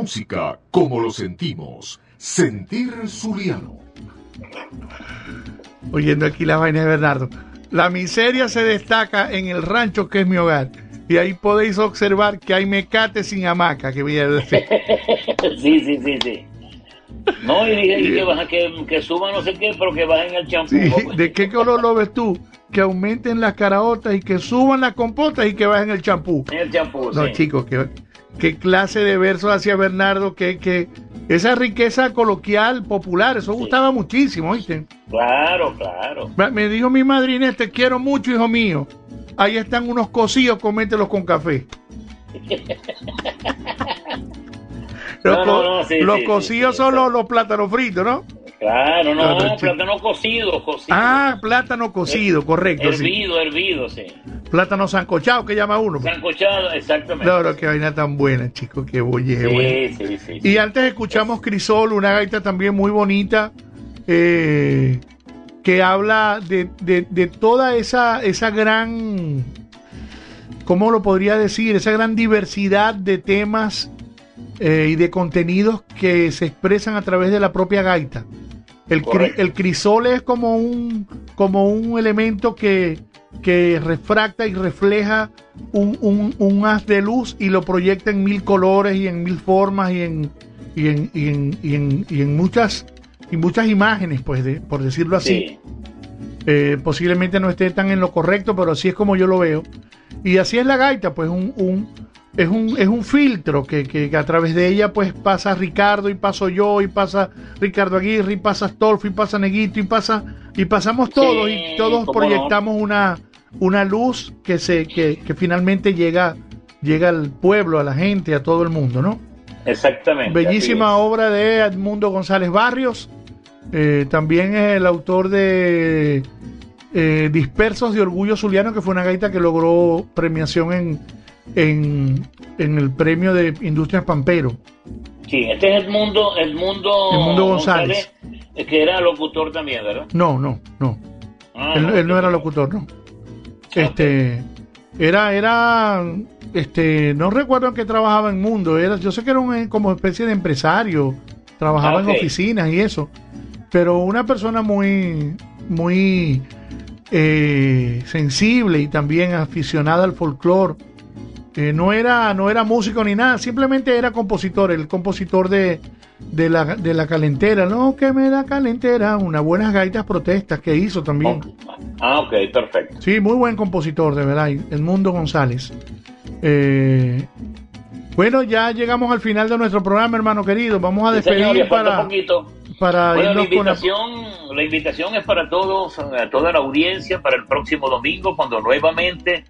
Música, como lo sentimos. Sentir Zuliano. Oyendo aquí la vaina de Bernardo. La miseria se destaca en el rancho que es mi hogar. Y ahí podéis observar que hay mecate sin hamaca, que viene a decir. sí, sí, sí, sí. No, y, dije, y que, baja, que, que suba no sé qué, pero que bajen el champú. Sí. ¿De qué color lo ves tú? Que aumenten las caraotas y que suban las compotas y que bajen el champú. El champú, No, sí. chicos, ¿qué, qué clase de versos hacía Bernardo? Que, que esa riqueza coloquial, popular, eso gustaba muchísimo, ¿oíste? Claro, claro. Me- dijo mi madrina, te quiero mucho, hijo mío. Ahí están unos cocidos, comételos con café. Los, No, co- no, no, sí, los sí, cocidos son los, los plátanos fritos, ¿no? Claro, no, plátano cocido, cocido. Ah, plátano cocido, correcto. sí. hervido, hervido, sí. Plátano sancochado, que llama uno. Sancochado, exactamente. No, qué vaina tan buena, chicos, qué bolle, sí, sí, sí. Y antes escuchamos Crisol, una gaita también muy bonita, eh, que habla de, de- de toda esa, esa gran, ¿cómo lo podría decir? Esa gran diversidad de temas eh, y de contenidos que se expresan a través de la propia gaita. El, cri- el crisol es como un, como un elemento que, que refracta y refleja un, un- un haz de luz y lo proyecta en mil colores y en mil formas y en, y en, y en, y en- y en muchas, y muchas imágenes, pues, de- por decirlo así. Sí. Eh, posiblemente no esté tan en lo correcto, pero así es como yo lo veo. Y así es la gaita, pues un, un- es, un, es un filtro que, que- a través de ella pues pasa Ricardo y paso yo y pasa Ricardo Aguirre y pasa Astolfo y pasa Neguito y pasa y pasamos todos Sí, y todos proyectamos una, una luz que se que, que finalmente llega llega al pueblo, a la gente, a todo el mundo, ¿no? Exactamente. Bellísima obra de Edmundo González Barrios. Eh, también es el autor de eh, Dispersos de Orgullo Zuliano, que fue una gaita que logró premiación en, en, en el premio de Industrias Pampero. Sí, este es Edmundo, Edmundo, Edmundo González. eh, que era locutor también, ¿verdad? No, no, no. Ah, él, no, él no era locutor, no. Este era, era, este, no recuerdo en qué trabajaba en Mundo. Era, yo sé que era un, eh, como especie de empresario, trabajaba Ah, en oficinas y eso. Pero una persona muy, muy eh, sensible y también aficionada al folclore. Eh, no era, no era músico ni nada, simplemente era compositor, el compositor de, de la, de la calentera, no que me da calentera, unas buenas gaitas protestas que hizo también. Ah, ok, perfecto. Sí, muy buen compositor, de verdad, Edmundo González. Eh, bueno, ya llegamos al final de nuestro programa, hermano querido. Vamos a despedir para, para Bueno, la irnos con la- invitación, la invitación es para todos, a toda la audiencia, para el próximo domingo, cuando nuevamente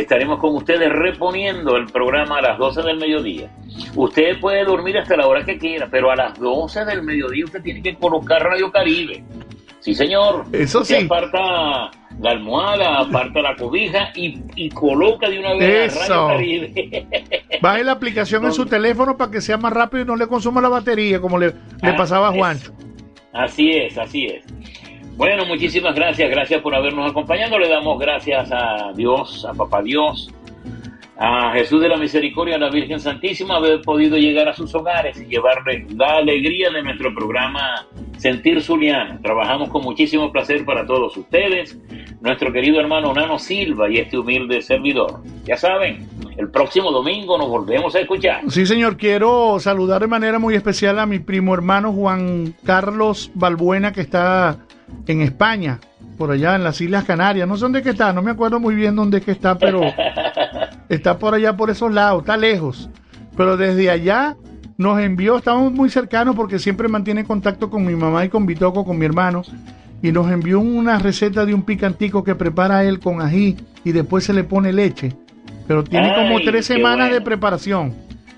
estaremos con ustedes reponiendo el programa a las 12 del mediodía. Usted puede dormir hasta la hora que quiera, pero a las 12 del mediodía usted tiene que colocar Radio Caribe. Sí, señor. Eso sí. aparta la almohada, aparta la cobija y, y coloca de una vez Eso. Radio Caribe. Baje la aplicación en su teléfono para que sea más rápido y no le consuma la batería como le, le Ah, pasaba a es- Juancho. Así es, así es. Bueno, muchísimas gracias, gracias por habernos acompañado. Le damos gracias a Dios, a Papá Dios, a Jesús de la Misericordia, a la Virgen Santísima, haber podido llegar a sus hogares y llevarle la alegría de nuestro programa Sentir Zuliano. Trabajamos con muchísimo placer para todos ustedes, nuestro querido hermano Nano Silva y este humilde servidor. Ya saben, el próximo domingo nos volvemos a escuchar. Sí, señor, quiero saludar de manera muy especial a mi primo hermano Juan Carlos Balbuena, que está en España, por allá en las Islas Canarias. No sé dónde que está, no me acuerdo muy bien dónde es que está, pero está por allá, por esos lados, está lejos. Pero desde allá nos envió, estamos muy cercanos porque siempre mantiene contacto con mi mamá y con Bitoco, con mi hermano, y nos envió una receta de un picantico que prepara él con ají y después se le pone leche. Pero tiene como tres semanas de preparación.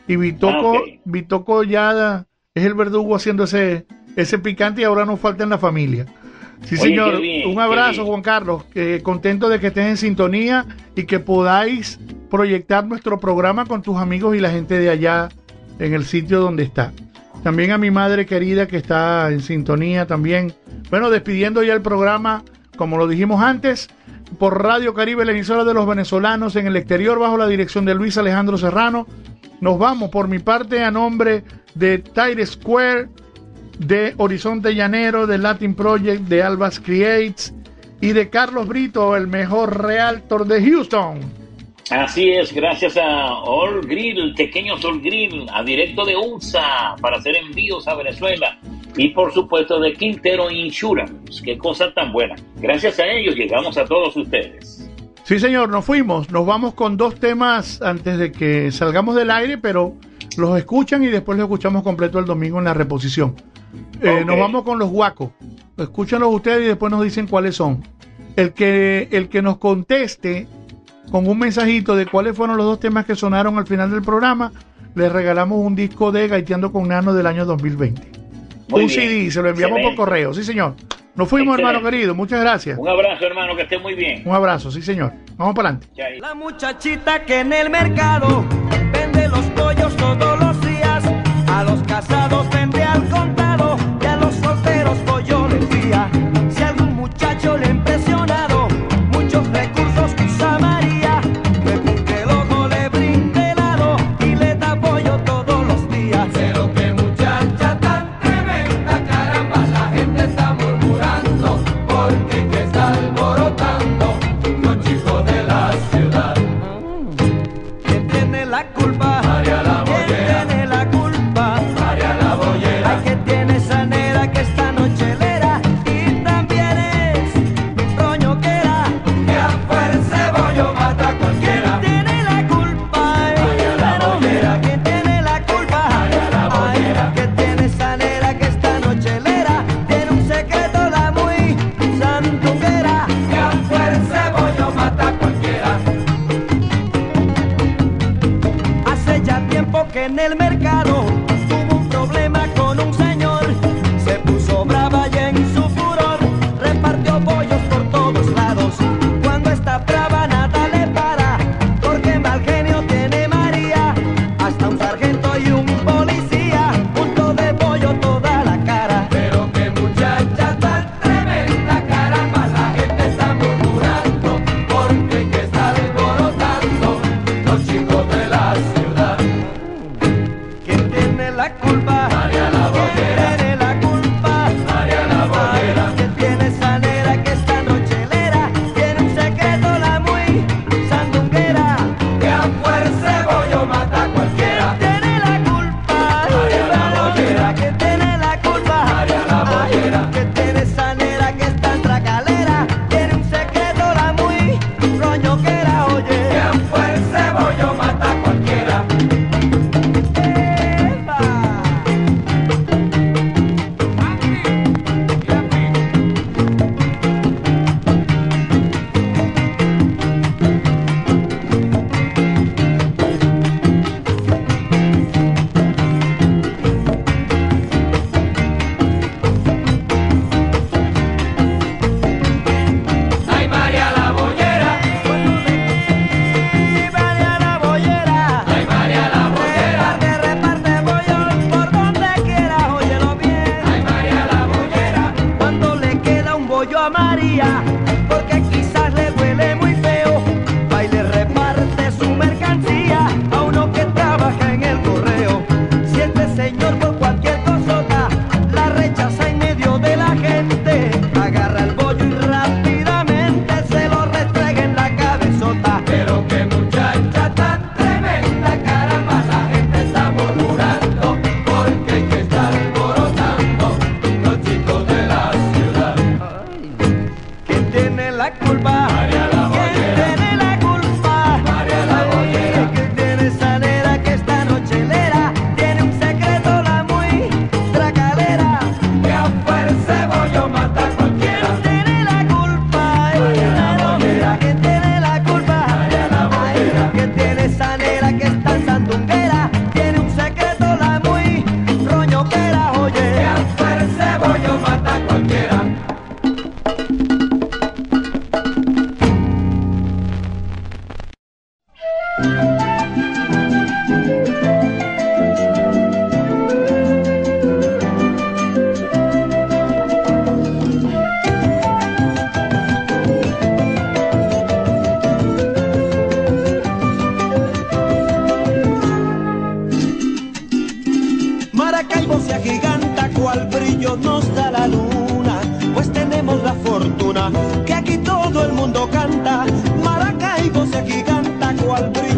Y Bitoco, Ah, ok. Bitoco ya es el verdugo haciendo ese, ese picante y ahora nos falta en la familia. Sí, Oye, señor. bien, Un abrazo. Juan Carlos. contento de que estés en sintonía y que podáis proyectar nuestro programa con tus amigos y la gente de allá en el sitio donde está. También a mi madre querida que está en sintonía también. Bueno, despidiendo ya el programa, como lo dijimos antes, por Radio Caribe, la emisora de los venezolanos en el exterior, bajo la dirección de Luis Alejandro Serrano. Nos vamos por mi parte a nombre de Tire Square, de Horizonte Llanero, de Latin Project, de Albas Creates y de Carlos Brito, el mejor realtor de Houston. Así es, gracias a All Grill, Pequeños All Grill, a directo de USA para hacer envíos a Venezuela. Y por supuesto de Quintero Insurance. Qué cosa tan buena. Gracias a ellos llegamos a todos ustedes. Sí, señor, nos fuimos. Nos vamos con dos temas antes de que salgamos del aire, pero los escuchan y después los escuchamos completo el domingo en la reposición. Eh. Nos vamos con los guacos. Escúchanlos ustedes y después nos dicen cuáles son. El que, el que nos conteste con un mensajito de cuáles fueron los dos temas que sonaron al final del programa, le regalamos un disco de Gaiteando con Nano del año 2020. Muy un bien. CD, se lo enviamos Excelente. por correo. Sí, señor. Nos fuimos, Excelente. hermano querido. Muchas gracias. Un abrazo, hermano, que esté muy bien. Un abrazo, sí, señor. Vamos para adelante. La muchachita que en el mercado vende los pollos todos los días, a los casados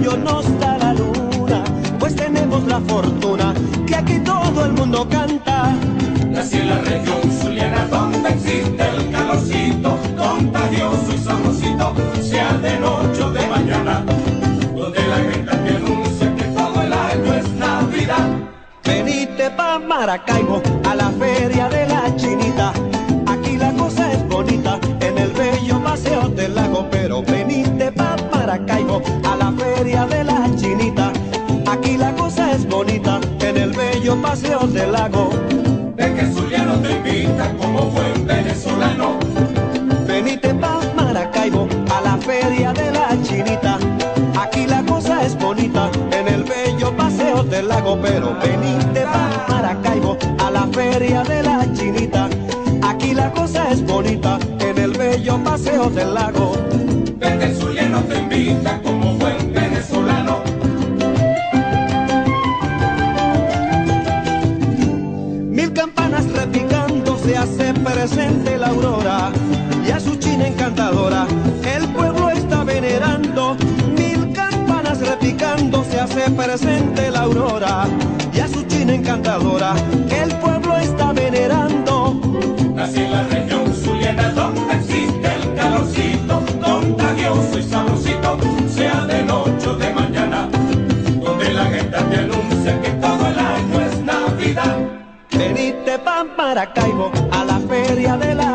brillo nos da la luna, pues tenemos la fortuna que aquí todo el mundo canta. Nací en la región zuliana donde existe el calorcito contagioso y sabrosito, sea de noche o de mañana, donde la gente te anuncia que todo el año es Navidad. Venite pa' Maracaibo a la feria de la chinita. Bello paseo del lago. De que Zuliano te invita como buen venezolano. Venite pa' Maracaibo a la feria de la chinita. Aquí la cosa es bonita en el bello paseo del lago. Pero venite pa' Maracaibo a la feria de la chinita. Aquí la cosa es bonita en el bello paseo del lago. De que Zuliano te invita encantadora el pueblo está venerando. Nací en la región zuliana donde existe el calorcito contagioso y sabrosito, sea de noche o de mañana, donde la gente te anuncia que todo el año es Navidad. Venite pa' Maracaibo a la feria de la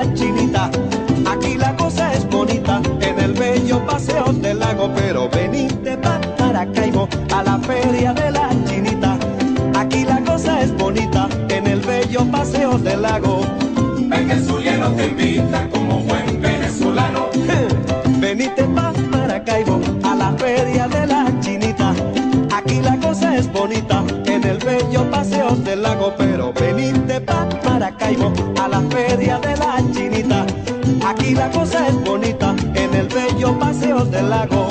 feria de la chinita. Aquí la cosa es bonita en el bello paseo del lago.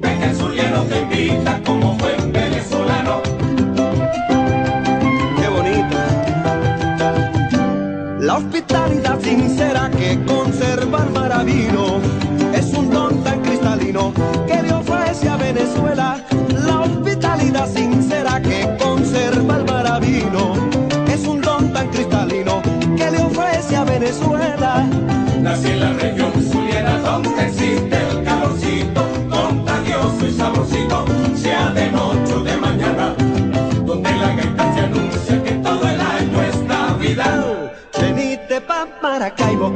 Ven que Zuliano te invita como Venezuela. Nací en la región zuliana donde existe el calorcito contagioso y sabrosito, sea de noche o de mañana, donde la gaita se anuncia que todo el año es Navidad. Venite pa' Maracaibo